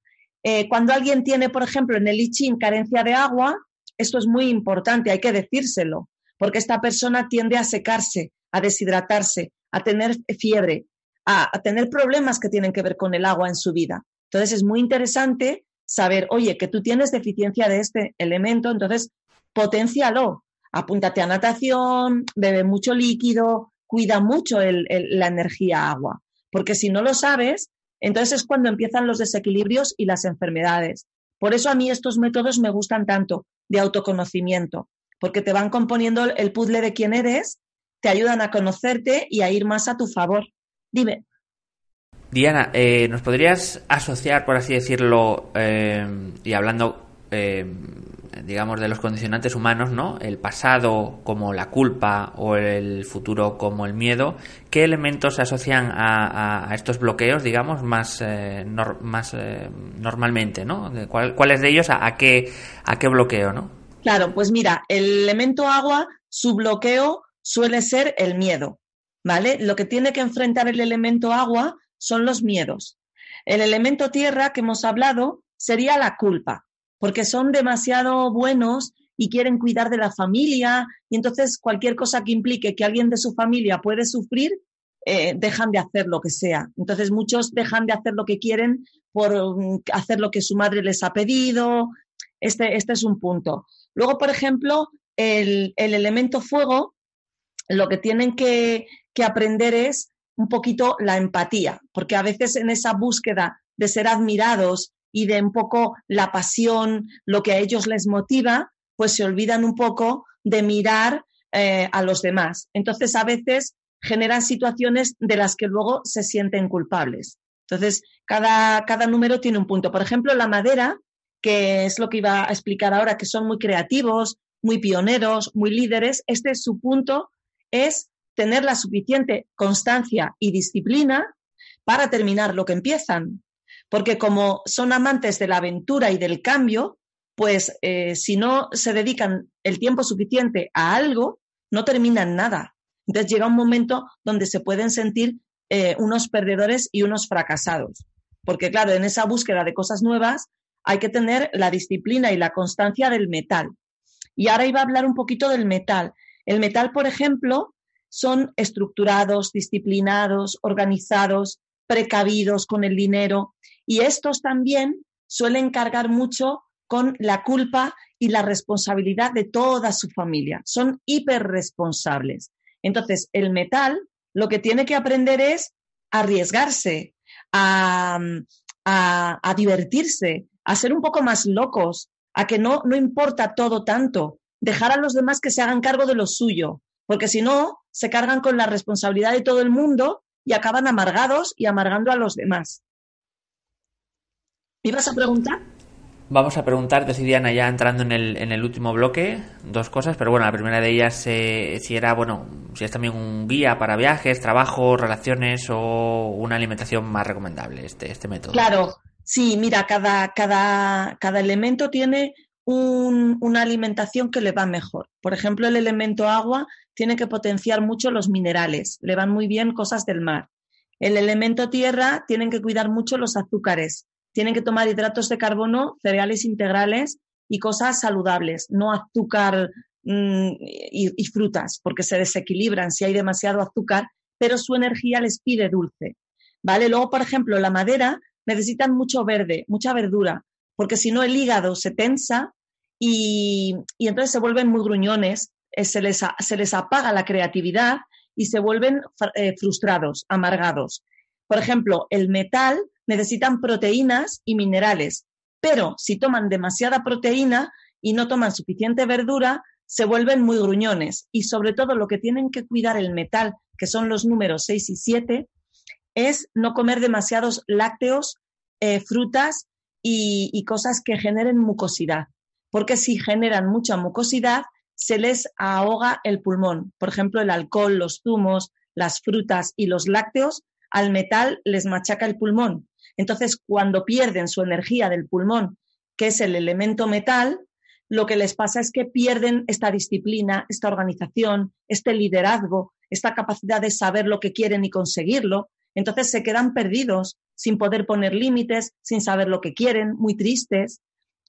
Eh, cuando alguien tiene, por ejemplo, en el I carencia de agua, esto es muy importante, hay que decírselo, porque esta persona tiende a secarse, a deshidratarse, a tener fiebre, a, tener problemas que tienen que ver con el agua en su vida. Entonces es muy interesante saber, oye, que tú tienes deficiencia de este elemento, entonces potencialo. Apúntate a natación, bebe mucho líquido, cuida mucho la energía agua, porque si no lo sabes, entonces es cuando empiezan los desequilibrios y las enfermedades. Por eso a mí estos métodos me gustan tanto de autoconocimiento, porque te van componiendo el puzzle de quién eres, te ayudan a conocerte y a ir más a tu favor. Dime. Diana, eh, ¿nos podrías asociar, por así decirlo, eh, y hablando, eh, digamos, de los condicionantes humanos, ¿no? El pasado como la culpa o el futuro como el miedo. ¿Qué elementos se asocian a, estos bloqueos, digamos, más, más normalmente, ¿no? ¿Cuáles de ellos a, qué, a qué bloqueo, no? Claro, pues mira, el elemento agua, su bloqueo suele ser el miedo, ¿vale? Lo que tiene que enfrentar el elemento agua son los miedos. El elemento tierra que hemos hablado sería la culpa, porque son demasiado buenos y quieren cuidar de la familia y entonces cualquier cosa que implique que alguien de su familia puede sufrir, eh, dejan de hacer lo que sea. Entonces muchos dejan de hacer lo que quieren por um, hacer lo que su madre les ha pedido. Este, este es un punto. Luego, por ejemplo, el, el elemento fuego, lo que tienen que, que aprender es un poquito la empatía, porque a veces en esa búsqueda de ser admirados y de un poco la pasión, lo que a ellos les motiva, pues se olvidan un poco de mirar eh, a los demás. Entonces, a veces generan situaciones de las que luego se sienten culpables. Entonces, cada, cada número tiene un punto. Por ejemplo, la madera, que es lo que iba a explicar ahora, que son muy creativos, muy pioneros, muy líderes, este es su punto, es tener la suficiente constancia y disciplina para terminar lo que empiezan. Porque como son amantes de la aventura y del cambio, pues eh, si no se dedican el tiempo suficiente a algo, no terminan nada. Entonces llega un momento donde se pueden sentir eh, unos perdedores y unos fracasados. Porque claro, en esa búsqueda de cosas nuevas hay que tener la disciplina y la constancia del metal. Y ahora iba a hablar un poquito del metal. El metal, por ejemplo, son estructurados, disciplinados, organizados, precavidos con el dinero y estos también suelen cargar mucho con la culpa y la responsabilidad de toda su familia. Son hiperresponsables. Entonces, el metal lo que tiene que aprender es arriesgarse, a, divertirse, a ser un poco más locos, a que no, no importa todo tanto, dejar a los demás que se hagan cargo de lo suyo, porque si no, se cargan con la responsabilidad de todo el mundo y acaban amargados y amargando a los demás. ¿Me ibas a preguntar? Vamos a preguntar, Diana, ya entrando en el, en el último bloque, dos cosas, pero bueno, la primera de ellas, eh, si era, bueno, si es también un guía para viajes, trabajo, relaciones o una alimentación más recomendable, este, este método. Claro, sí, mira, cada, cada, cada elemento tiene una alimentación que le va mejor. Por ejemplo, el elemento agua tiene que potenciar mucho los minerales, le van muy bien cosas del mar. El elemento tierra tienen que cuidar mucho los azúcares, tienen que tomar hidratos de carbono, cereales integrales y cosas saludables, no azúcar mm, y, frutas, porque se desequilibran si hay demasiado azúcar, pero su energía les pide dulce. ¿Vale? Luego, por ejemplo, la madera necesitan mucho verde, mucha verdura, porque si no el hígado se tensa y, entonces se vuelven muy gruñones, eh, se les, se les apaga la creatividad y se vuelven eh, frustrados, amargados. Por ejemplo, el metal necesitan proteínas y minerales, pero si toman demasiada proteína y no toman suficiente verdura, se vuelven muy gruñones. Y sobre todo lo que tienen que cuidar el metal, que son los números 6 y 7, es no comer demasiados lácteos, eh, frutas y, cosas que generen mucosidad, porque si generan mucha mucosidad, se les ahoga el pulmón. Por ejemplo, el alcohol, los zumos, las frutas y los lácteos, al metal les machaca el pulmón. Entonces, cuando pierden su energía del pulmón, que es el elemento metal, lo que les pasa es que pierden esta disciplina, esta organización, este liderazgo, esta capacidad de saber lo que quieren y conseguirlo. Entonces se quedan perdidos, sin poder poner límites, sin saber lo que quieren, muy tristes,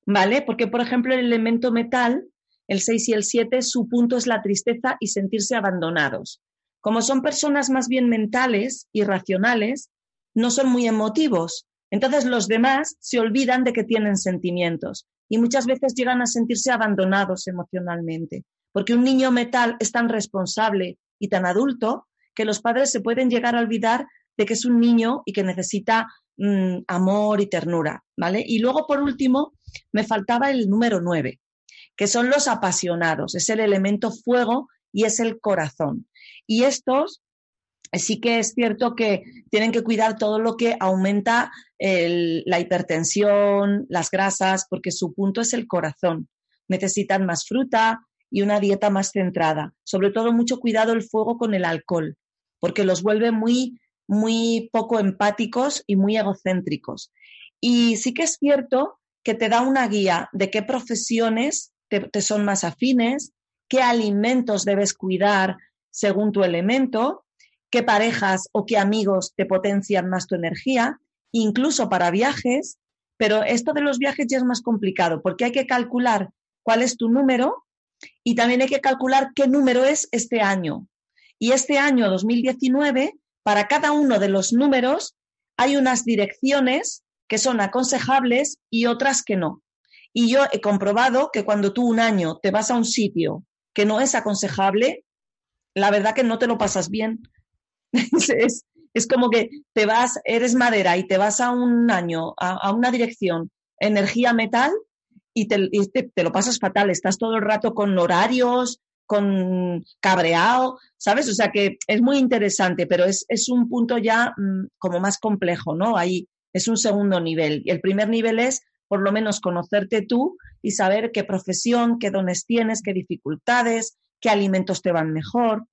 ¿vale? Porque, por ejemplo, el elemento metal, el 6 y el 7, su punto es la tristeza y sentirse abandonados. Como son personas más bien mentales y racionales, no son muy emotivos. Entonces los demás se olvidan de que tienen sentimientos y muchas veces llegan a sentirse abandonados emocionalmente, porque un niño metal es tan responsable y tan adulto que los padres se pueden llegar a olvidar de que es un niño y que necesita mm, amor y ternura, ¿vale? Y luego, por último, me faltaba el número nueve, que son los apasionados, es el elemento fuego y es el corazón. Y estos sí que es cierto que tienen que cuidar todo lo que aumenta la hipertensión, las grasas, porque su punto es el corazón. Necesitan más fruta y una dieta más centrada. Sobre todo mucho cuidado el fuego con el alcohol, porque los vuelve muy, muy poco empáticos y muy egocéntricos. Y sí que es cierto que te da una guía de qué profesiones te son más afines, qué alimentos debes cuidar según tu elemento, qué parejas o qué amigos te potencian más tu energía, incluso para viajes, pero esto de los viajes ya es más complicado porque hay que calcular cuál es tu número y también hay que calcular qué número es este año. Y este año 2019, para cada uno de los números, hay unas direcciones que son aconsejables y otras que no. Y yo he comprobado que cuando tú un año te vas a un sitio que no es aconsejable, la verdad que no te lo pasas bien. es, como que te vas, eres madera y te vas a un año, a, una dirección, energía metal, y, te, lo pasas fatal. Estás todo el rato con horarios, con cabreado, ¿sabes? O sea que es muy interesante, pero es, es un punto ya mm, como más complejo, ¿no? Ahí es un segundo nivel. El primer nivel es por lo menos conocerte tú y saber qué profesión, qué dones tienes, qué dificultades, qué alimentos te van mejor.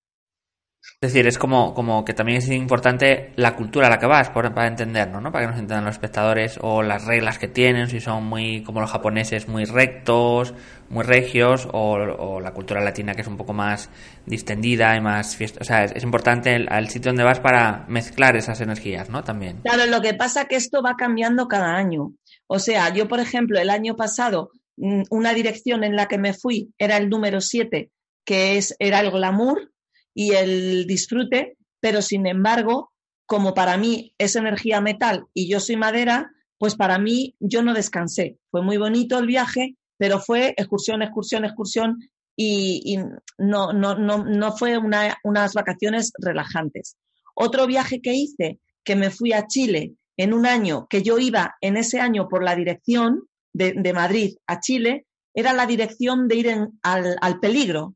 Es decir, es como, como que también es importante la cultura a la que vas para entendernos, ¿no? Para que nos entiendan los espectadores o las reglas que tienen, si son muy, como los japoneses, muy rectos, muy regios, o, la cultura latina que es un poco más distendida y más fiesta. O sea, es, importante el, sitio donde vas para mezclar esas energías, ¿no? También. Claro, lo que pasa es que esto va cambiando cada año. O sea, yo, por ejemplo, el año pasado, mm, una dirección en la que me fui era el número 7, que es, era el glamour y el disfrute, pero sin embargo, como para mí es energía metal y yo soy madera, pues para mí yo no descansé. Fue muy bonito el viaje, pero fue excursión, excursión, excursión y, no, no, no, no fue unas vacaciones relajantes. Otro viaje que hice, que me fui a Chile en un año, que yo iba en ese año por la dirección de, Madrid a Chile, era la dirección de ir al, al peligro.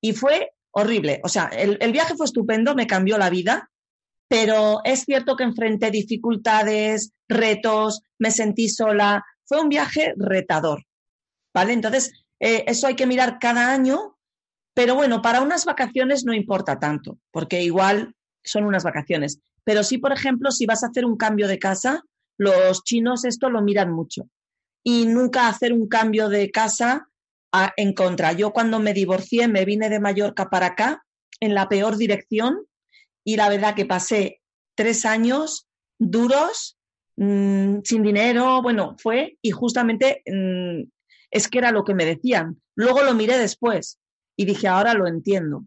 Y fue horrible. O sea, el, viaje fue estupendo, me cambió la vida, pero es cierto que enfrenté dificultades, retos, me sentí sola. Fue un viaje retador, ¿vale? Entonces, eh, eso hay que mirar cada año, pero bueno, para unas vacaciones no importa tanto, porque igual son unas vacaciones. Pero sí, por ejemplo, si vas a hacer un cambio de casa, los chinos esto lo miran mucho. y nunca hacer un cambio de casa en contra. Yo cuando me divorcié me vine de Mallorca para acá en la peor dirección y la verdad que pasé tres años duros, mm, sin dinero, bueno, fue y justamente mm, es que era lo que me decían. Luego lo miré después y dije, ahora lo entiendo.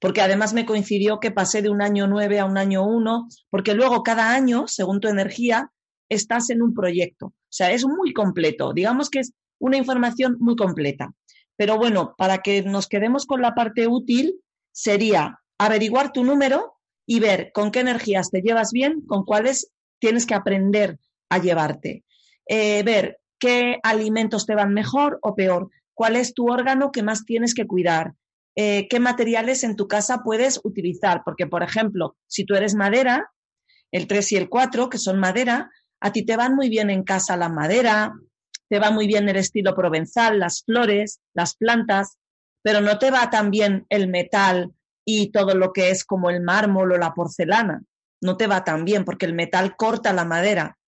Porque además me coincidió que pasé de un año nueve a un año uno, porque luego cada año, según tu energía, estás en un proyecto. O sea, es muy completo. Digamos que es una información muy completa. Pero bueno, para que nos quedemos con la parte útil, sería averiguar tu número y ver con qué energías te llevas bien, con cuáles tienes que aprender a llevarte. Eh, ver qué alimentos te van mejor o peor, cuál es tu órgano que más tienes que cuidar, eh, qué materiales en tu casa puedes utilizar. Porque, por ejemplo, si tú eres madera, el 3 y el 4, que son madera, a ti te van muy bien en casa la madera, te va muy bien el estilo provenzal, las flores, las plantas, pero no te va tan bien el metal y todo lo que es como el mármol o la porcelana. No te va tan bien porque el metal corta la madera.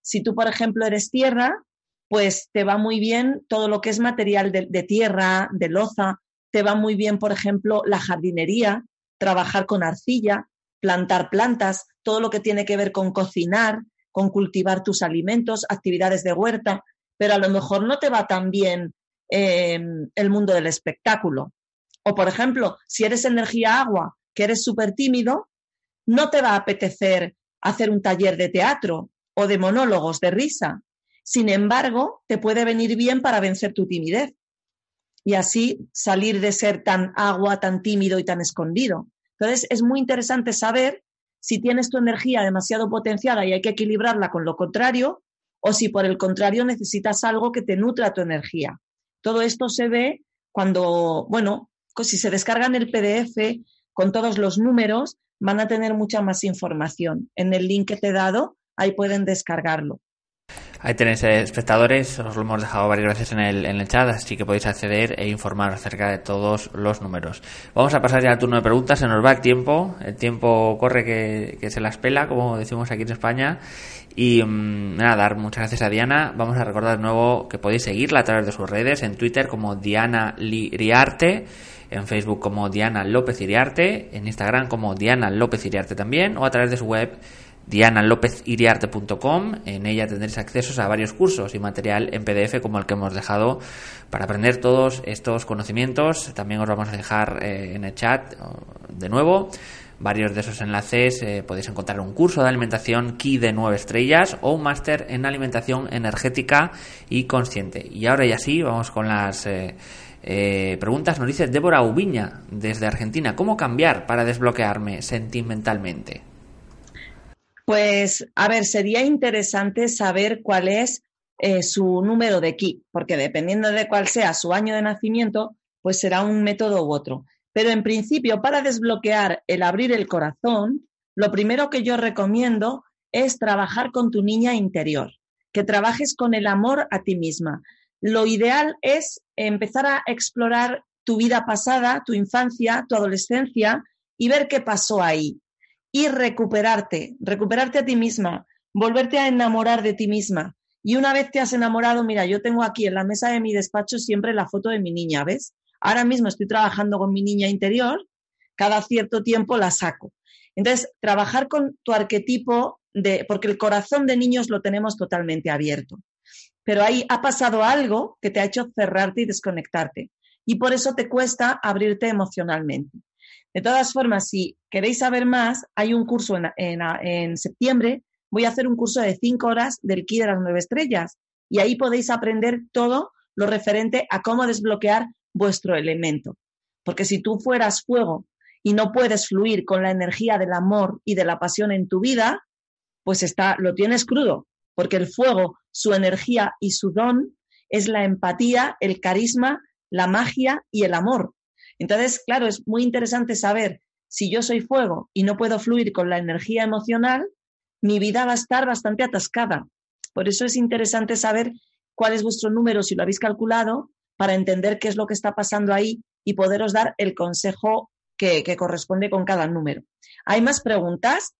Si tú, por ejemplo, eres tierra, pues te va muy bien todo lo que es material de, de tierra, de loza, te va muy bien, por ejemplo, la jardinería, trabajar con arcilla, plantar plantas, todo lo que tiene que ver con cocinar, con cultivar tus alimentos, actividades de huerta, pero a lo mejor no te va tan bien eh, el mundo del espectáculo. O, por ejemplo, si eres energía agua, que eres súper tímido, no te va a apetecer hacer un taller de teatro o de monólogos de risa. Sin embargo, te puede venir bien para vencer tu timidez y así salir de ser tan agua, tan tímido y tan escondido. Entonces, es muy interesante saber si tienes tu energía demasiado potenciada y hay que equilibrarla con lo contrario, o si por el contrario necesitas algo que te nutra tu energía. Todo esto se ve cuando, bueno, si se descargan el PDF con todos los números, van a tener mucha más información. En el link que te he dado, ahí pueden descargarlo. Ahí tenéis eh, espectadores, os lo hemos dejado varias veces en el, en el chat, así que podéis acceder e informar acerca de todos los números. Vamos a pasar ya al turno de preguntas, se nos va el tiempo, el tiempo corre que se las pela, como decimos aquí en España. Y mm, nada, dar muchas gracias a Diana. Vamos a recordar de nuevo que podéis seguirla a través de sus redes, en Twitter como Diana Liriarte, en Facebook como Diana López Iriarte, en Instagram como Diana López Iriarte también, o a través de su web dianalopeziriarte.com. En ella tendréis acceso a varios cursos y material en PDF como el que hemos dejado para aprender todos estos conocimientos. También os vamos a dejar eh, en el chat de nuevo varios de esos enlaces. Eh, podéis encontrar un curso de alimentación Key de 9 estrellas o un máster en alimentación energética y consciente. Y ahora ya sí, vamos con las... Eh, preguntas nos dice Débora Ubiña desde Argentina. ¿Cómo cambiar para desbloquearme sentimentalmente? Pues, a ver, sería interesante saber cuál es eh, su número de ki, porque dependiendo de cuál sea su año de nacimiento, pues será un método u otro. Pero en principio, para desbloquear el abrir el corazón, lo primero que yo recomiendo es trabajar con tu niña interior, que trabajes con el amor a ti misma. Lo ideal es empezar a explorar tu vida pasada, tu infancia, tu adolescencia y ver qué pasó ahí y recuperarte, recuperarte a ti misma, volverte a enamorar de ti misma. Y una vez te has enamorado, mira, yo tengo aquí en la mesa de mi despacho siempre la foto de mi niña, ¿ves? Ahora mismo estoy trabajando con mi niña interior, cada cierto tiempo la saco. Entonces, trabajar con tu arquetipo de, porque el corazón de niños lo tenemos totalmente abierto. Pero ahí ha pasado algo que te ha hecho cerrarte y desconectarte. Y por eso te cuesta abrirte emocionalmente. De todas formas, si queréis saber más, hay un curso en, septiembre. Voy a hacer un curso de cinco horas del Ki de las nueve estrellas y ahí podéis aprender todo lo referente a cómo desbloquear vuestro elemento. Porque si tú fueras fuego y no puedes fluir con la energía del amor y de la pasión en tu vida, pues está, lo tienes crudo, porque el fuego, su energía y su don es la empatía, el carisma, la magia y el amor. Entonces, claro, es muy interesante saber si yo soy fuego y no puedo fluir con la energía emocional, mi vida va a estar bastante atascada. Por eso es interesante saber cuál es vuestro número, si lo habéis calculado, para entender qué es lo que está pasando ahí y poderos dar el consejo que, corresponde con cada número. ¿Hay más preguntas?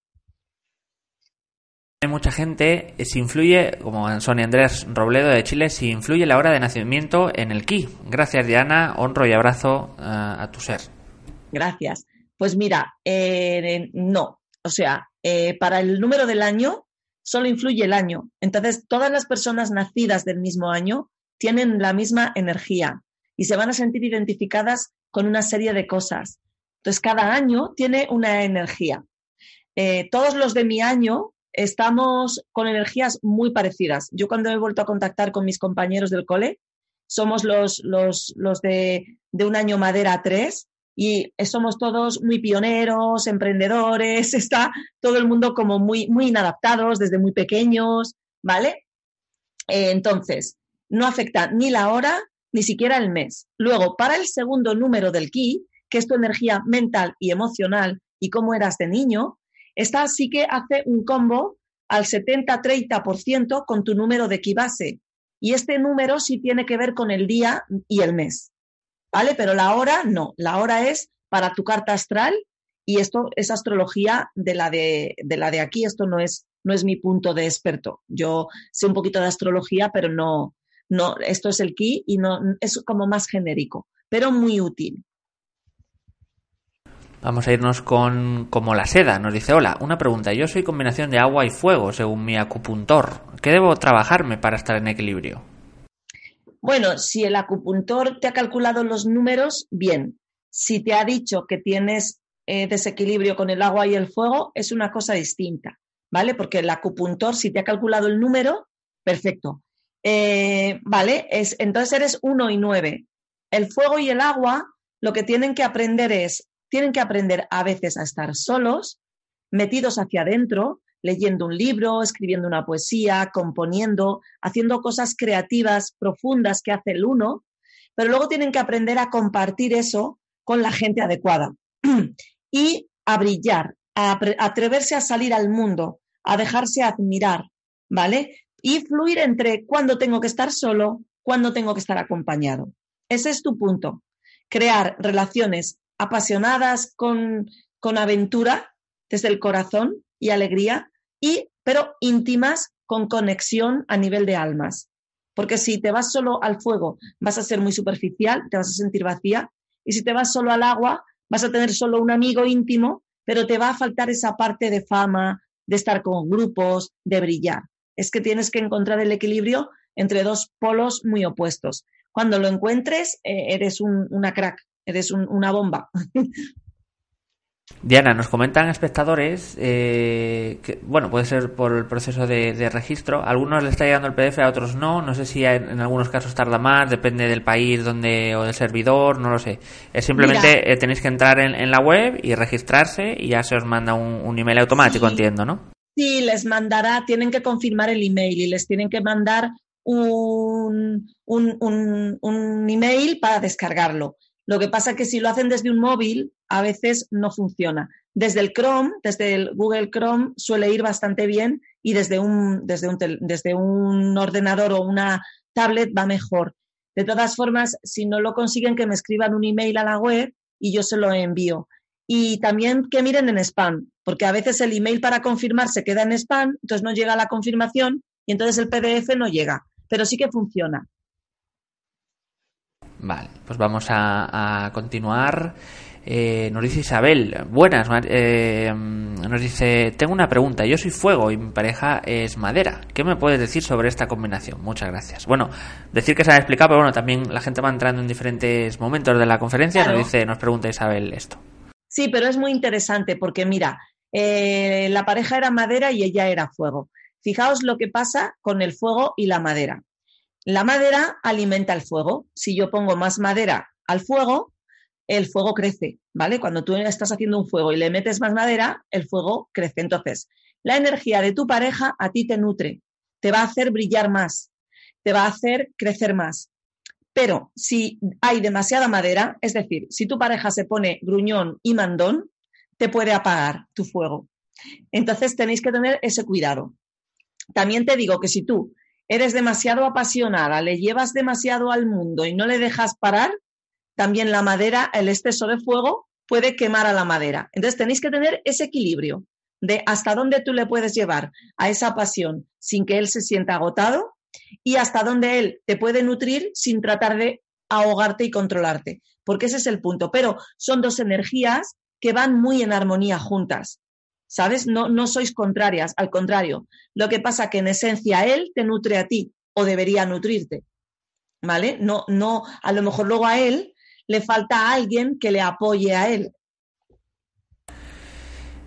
Hay mucha gente, eh, si influye, como Sonia Andrés Robledo de Chile, si influye la hora de nacimiento en el ki. Gracias, Diana. Honro y abrazo eh, a tu ser. Gracias. Pues mira, eh, no. O sea, para el número del año solo influye el año. Entonces, todas las personas nacidas del mismo año tienen la misma energía y se van a sentir identificadas con una serie de cosas. Entonces, cada año tiene una energía. todos los de mi año estamos con energías muy parecidas. Yo cuando he vuelto a contactar con mis compañeros del cole, somos los, los, los de, de, un año madera 3 y somos todos muy pioneros, emprendedores, está todo el mundo como muy, muy inadaptados desde muy pequeños, ¿vale? Eh, entonces, no afecta ni la hora ni siquiera el mes. Luego, para el segundo número del ki, que es tu energía mental y emocional y cómo eras de niño, esta sí que hace un combo al 70-30% con tu número de base. Y este número sí tiene que ver con el día y el mes. ¿Vale? Pero la hora no. La hora es para tu carta astral y esto es astrología de la de, de la de aquí. Esto no es, no es mi punto de experto. Yo sé un poquito de astrología, pero no, no, esto es el ki y no, es como más genérico, pero muy útil. Vamos a irnos con como la seda. Nos dice, hola, una pregunta. Yo soy combinación de agua y fuego, según mi acupuntor. ¿Qué debo trabajarme para estar en equilibrio? Bueno, si el acupuntor te ha calculado los números, bien. Si te ha dicho que tienes eh, desequilibrio con el agua y el fuego, es una cosa distinta, ¿vale? Porque el acupuntor, si te ha calculado el número, perfecto. Eh, ¿Vale? Es, entonces eres uno y nueve. El fuego y el agua lo que tienen que aprender es tienen que aprender a veces a estar solos, metidos hacia adentro, leyendo un libro, escribiendo una poesía, componiendo, haciendo cosas creativas profundas que hace el uno, pero luego tienen que aprender a compartir eso con la gente adecuada y a brillar, a atreverse a salir al mundo, a dejarse admirar, ¿vale? Y fluir entre cuándo tengo que estar solo, cuándo tengo que estar acompañado. Ese es tu punto. Crear relaciones apasionadas con, con aventura desde el corazón y alegría, y, pero íntimas con conexión a nivel de almas. Porque si te vas solo al fuego, vas a ser muy superficial, te vas a sentir vacía, y si te vas solo al agua, vas a tener solo un amigo íntimo, pero te va a faltar esa parte de fama, de estar con grupos, de brillar. Es que tienes que encontrar el equilibrio entre dos polos muy opuestos. Cuando lo encuentres, eh, eres una crack, eres una bomba. Diana, nos comentan espectadores eh, que, bueno, puede ser por el proceso de, registro. A algunos le está llegando el PDF, a otros no. No sé si en, algunos casos tarda más, depende del país donde o del servidor, no lo sé. Es simplemente eh, tenéis que entrar en, la web y registrarse y ya se os manda un, email automático, entiendo, ¿no? Sí, les mandará, tienen que confirmar el email y les tienen que mandar un, un, un email para descargarlo. Lo que pasa es que si lo hacen desde un móvil, a veces no funciona. Desde el Chrome, desde el Google Chrome, suele ir bastante bien y desde un, desde un, desde un ordenador o una tablet va mejor. De todas formas, si no lo consiguen, que me escriban un email a la web y yo se lo envío. Y también que miren en spam, porque a veces el email para confirmar se queda en spam, entonces no llega la confirmación y entonces el PDF no llega, pero sí que funciona. Vale, pues vamos a, continuar. Eh, nos dice Isabel, buenas, eh, nos dice, tengo una pregunta, yo soy fuego y mi pareja es madera. ¿Qué me puedes decir sobre esta combinación? Muchas gracias. Bueno, decir que se ha explicado, pero bueno, también la gente va entrando en diferentes momentos de la conferencia, nos dice, nos pregunta Isabel esto. Sí, pero es muy interesante porque mira, eh, la pareja era madera y ella era fuego. Fijaos lo que pasa con el fuego y la madera. La madera alimenta el fuego. Si yo pongo más madera al fuego, el fuego crece, ¿vale? Cuando tú estás haciendo un fuego y le metes más madera, el fuego crece. Entonces, la energía de tu pareja a ti te nutre, te va a hacer brillar más, te va a hacer crecer más. Pero si hay demasiada madera, es decir, si tu pareja se pone gruñón y mandón, te puede apagar tu fuego. Entonces tenéis que tener ese cuidado. También te digo que si tú eres demasiado apasionada, le llevas demasiado al mundo y no le dejas parar, también la madera, el exceso de fuego puede quemar a la madera. Entonces tenéis que tener ese equilibrio. de hasta dónde tú le puedes llevar a esa pasión sin que él se sienta agotado y hasta dónde él te puede nutrir sin tratar de ahogarte y controlarte, porque ese es el punto. Pero son dos energías que van muy en armonía juntas. ¿Sabes? No, no sois contrarias, al contrario. Lo que pasa que en esencia él te nutre a ti o debería nutrirte. ¿Vale? No, no, a lo mejor luego a él le falta alguien que le apoye a él.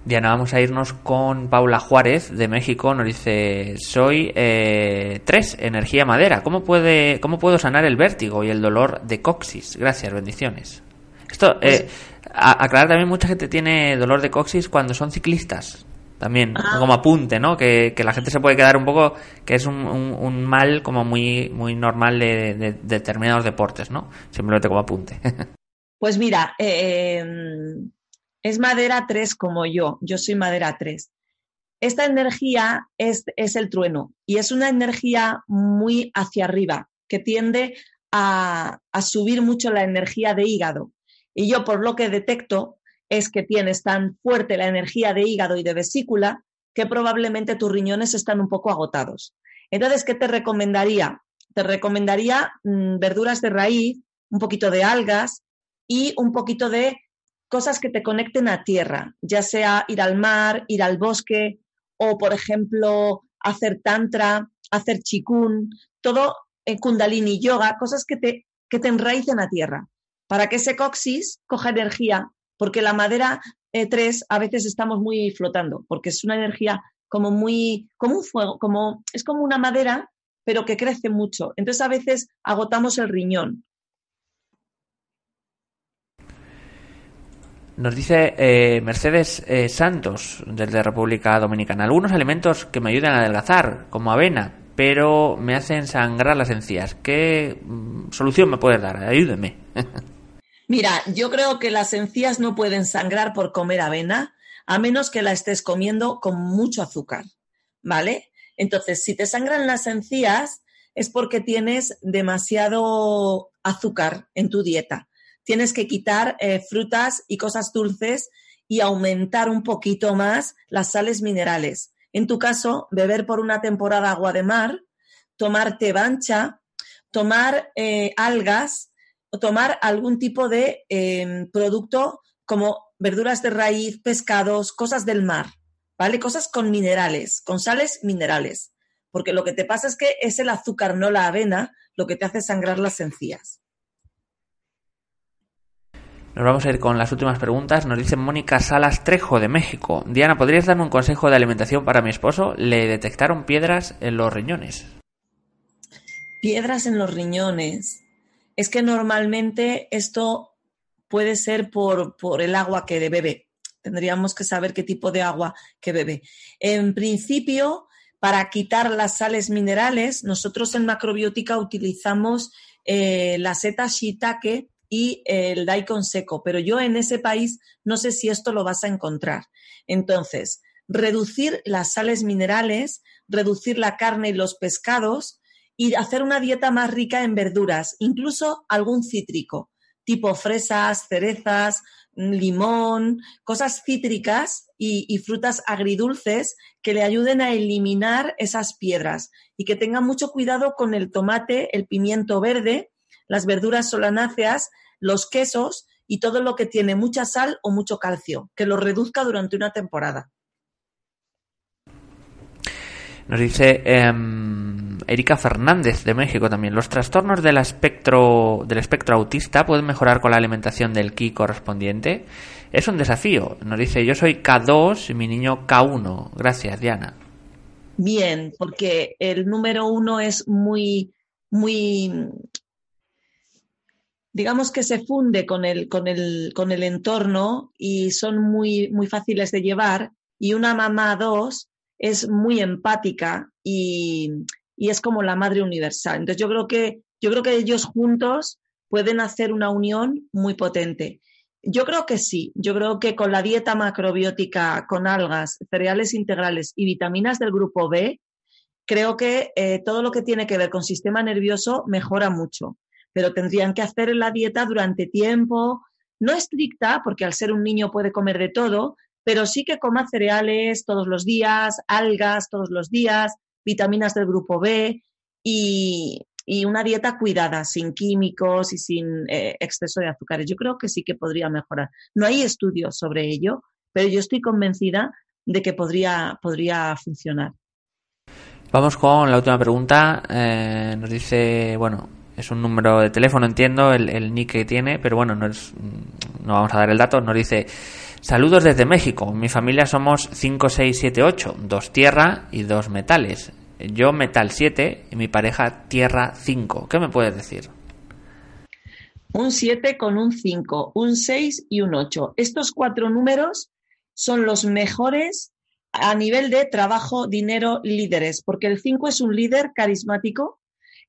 Diana, vamos a irnos con Paula Juárez de México. Nos dice, soy eh, tres, energía madera. ¿Cómo, puede, ¿Cómo puedo sanar el vértigo y el dolor de coxis? Gracias, bendiciones. Esto, eh, pues aclarar también, mucha gente tiene dolor de coxis cuando son ciclistas. También, ah. como apunte, ¿no? Que, la gente se puede quedar un poco, que es un, mal como muy, muy normal de, determinados deportes, ¿no? Simplemente como apunte. Pues mira, eh, es madera 3 como yo, yo soy madera 3. Esta energía es, es el trueno y es una energía muy hacia arriba, que tiende a, a subir mucho la energía de hígado. Y yo por lo que detecto es que tienes tan fuerte la energía de hígado y de vesícula que probablemente tus riñones están un poco agotados. Entonces, ¿qué te recomendaría? Te recomendaría mm, verduras de raíz, un poquito de algas y un poquito de cosas que te conecten a tierra, ya sea ir al mar, ir al bosque o, por ejemplo, hacer tantra, hacer chikun, todo en kundalini yoga, cosas que te, que te enraicen a tierra para que ese coxis coja energía, porque la madera 3 eh, a veces estamos muy flotando, porque es una energía como muy, como un fuego, como, es como una madera, pero que crece mucho. Entonces a veces agotamos el riñón. Nos dice eh, Mercedes eh, Santos, desde República Dominicana, algunos alimentos que me ayudan a adelgazar, como avena, pero me hacen sangrar las encías. ¿Qué mm, solución me puedes dar? Ayúdeme. Mira, yo creo que las encías no pueden sangrar por comer avena, a menos que la estés comiendo con mucho azúcar, ¿vale? Entonces, si te sangran las encías, es porque tienes demasiado azúcar en tu dieta. Tienes que quitar eh, frutas y cosas dulces y aumentar un poquito más las sales minerales. En tu caso, beber por una temporada agua de mar, tomar té bancha, tomar eh, algas, o tomar algún tipo de em, producto como verduras de raíz, pescados, cosas del mar, ¿vale? Cosas con minerales, con sales minerales. Porque lo que te pasa es que es el azúcar, no la avena, lo que te hace sangrar las encías. Nos vamos a ir con las últimas preguntas. Nos dice Mónica Salas Trejo de México. Diana, ¿podrías darme un consejo de alimentación para mi esposo? Le detectaron piedras en los riñones. Piedras en los riñones es que normalmente esto puede ser por, por el agua que bebe. Tendríamos que saber qué tipo de agua que bebe. En principio, para quitar las sales minerales, nosotros en macrobiótica utilizamos eh, la seta shiitake y el daikon seco, pero yo en ese país no sé si esto lo vas a encontrar. Entonces, reducir las sales minerales, reducir la carne y los pescados y hacer una dieta más rica en verduras, incluso algún cítrico, tipo fresas, cerezas, limón, cosas cítricas y, frutas agridulces que le ayuden a eliminar esas piedras y que tenga mucho cuidado con el tomate, el pimiento verde, las verduras solanáceas, los quesos y todo lo que tiene mucha sal o mucho calcio, que lo reduzca durante una temporada. Nos dice em, Erika Fernández de México también. Los trastornos del espectro, del espectro autista pueden mejorar con la alimentación del ki correspondiente. Es un desafío. Nos dice, yo soy K2 y mi niño K1. Gracias, Diana. Bien, porque el número uno es muy, muy, digamos que se funde con el, con el, con el entorno y son muy, muy fáciles de llevar. Y una mamá dos es muy empática y, es como la madre universal. Entonces yo creo que, yo creo que ellos juntos pueden hacer una unión muy potente. Yo creo que sí, yo creo que con la dieta macrobiótica, con algas, cereales integrales y vitaminas del grupo B, creo que eh, todo lo que tiene que ver con sistema nervioso mejora mucho, pero tendrían que hacer la dieta durante tiempo, no estricta, porque al ser un niño puede comer de todo, pero sí que coma cereales todos los días, algas todos los días, vitaminas del grupo B y, una dieta cuidada, sin químicos y sin eh, exceso de azúcares. Yo creo que sí que podría mejorar. No hay estudios sobre ello, pero yo estoy convencida de que podría, podría funcionar. Vamos con la última pregunta. Eh, nos dice, bueno, es un número de teléfono, entiendo, el, el nick que tiene, pero bueno, no, es, no vamos a dar el dato. Nos dice, saludos desde México. Mi familia somos 5, 6, 7, 8, dos tierra y dos metales. Yo metal 7 y mi pareja tierra 5. ¿Qué me puedes decir? Un 7 con un 5, un 6 y un 8. Estos cuatro números son los mejores a nivel de trabajo, dinero, líderes, porque el 5 es un líder carismático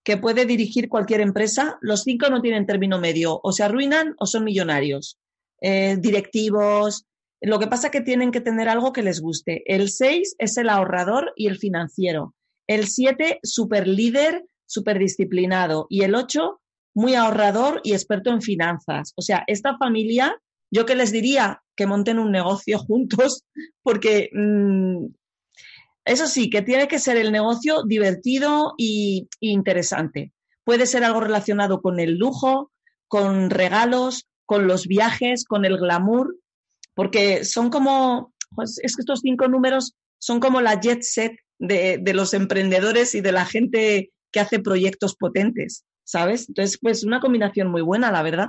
que puede dirigir cualquier empresa. Los cinco no tienen término medio, o se arruinan o son millonarios, eh, directivos. Lo que pasa es que tienen que tener algo que les guste. El seis es el ahorrador y el financiero. El siete, super líder, super disciplinado. Y el ocho, muy ahorrador y experto en finanzas. O sea, esta familia, yo que les diría que monten un negocio juntos, porque mm, eso sí, que tiene que ser el negocio divertido e interesante. Puede ser algo relacionado con el lujo, con regalos, con los viajes, con el glamour, porque son como, pues, es que estos cinco números son como la jet set de, los emprendedores y de la gente que hace proyectos potentes, ¿sabes? Entonces, pues una combinación muy buena, la verdad.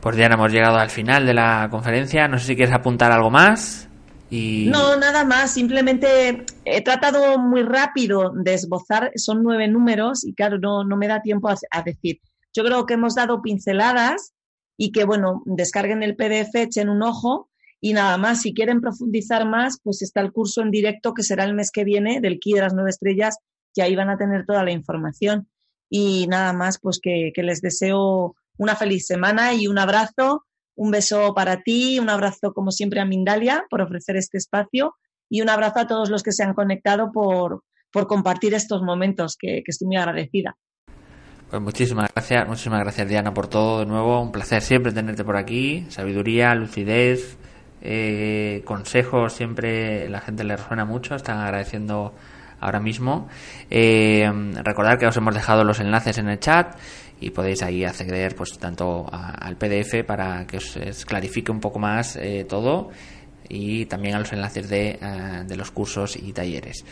Pues ya hemos llegado al final de la conferencia. No sé si quieres apuntar algo más. No, nada más, simplemente he tratado muy rápido de esbozar, son nueve números y claro, no, no me da tiempo a, decir. Yo creo que hemos dado pinceladas y que, bueno, descarguen el PDF, echen un ojo y nada más, si quieren profundizar más, pues está el curso en directo que será el mes que viene del Ki de las nueve estrellas, que ahí van a tener toda la información. Y nada más, pues que les deseo una feliz semana y un abrazo un beso para ti, un abrazo como siempre a Mindalia por ofrecer este espacio y un abrazo a todos los que se han conectado por, por compartir estos momentos, que, estoy muy agradecida. Pues muchísimas gracias, muchísimas gracias Diana por todo de nuevo, un placer siempre tenerte por aquí, sabiduría, lucidez, eh, consejos, siempre la gente le resuena mucho, están agradeciendo ahora mismo. Eh, recordar que os hemos dejado los enlaces en el chat y podéis ahí acceder pues tanto al PDF para que os, clarifique un poco más eh, todo y también a los enlaces de, eh, de los cursos y talleres.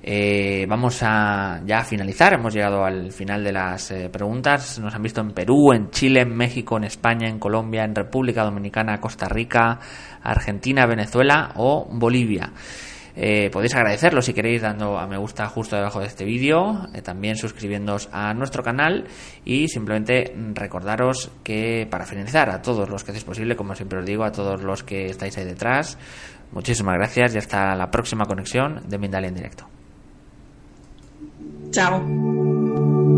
Eh, vamos a ya a finalizar, hemos llegado al final de las preguntas. Nos han visto en Perú, en Chile, en México, en España, en Colombia, en República Dominicana, Costa Rica, Argentina, Venezuela o Bolivia. Eh, podéis agradecerlo si queréis dando a me gusta justo debajo de este vídeo, eh, también suscribiéndoos a nuestro canal y simplemente recordaros que para finalizar a todos los que hacéis posible, como siempre os digo, a todos los que estáis ahí detrás, muchísimas gracias y hasta la próxima conexión de Mindalia en directo. Chao.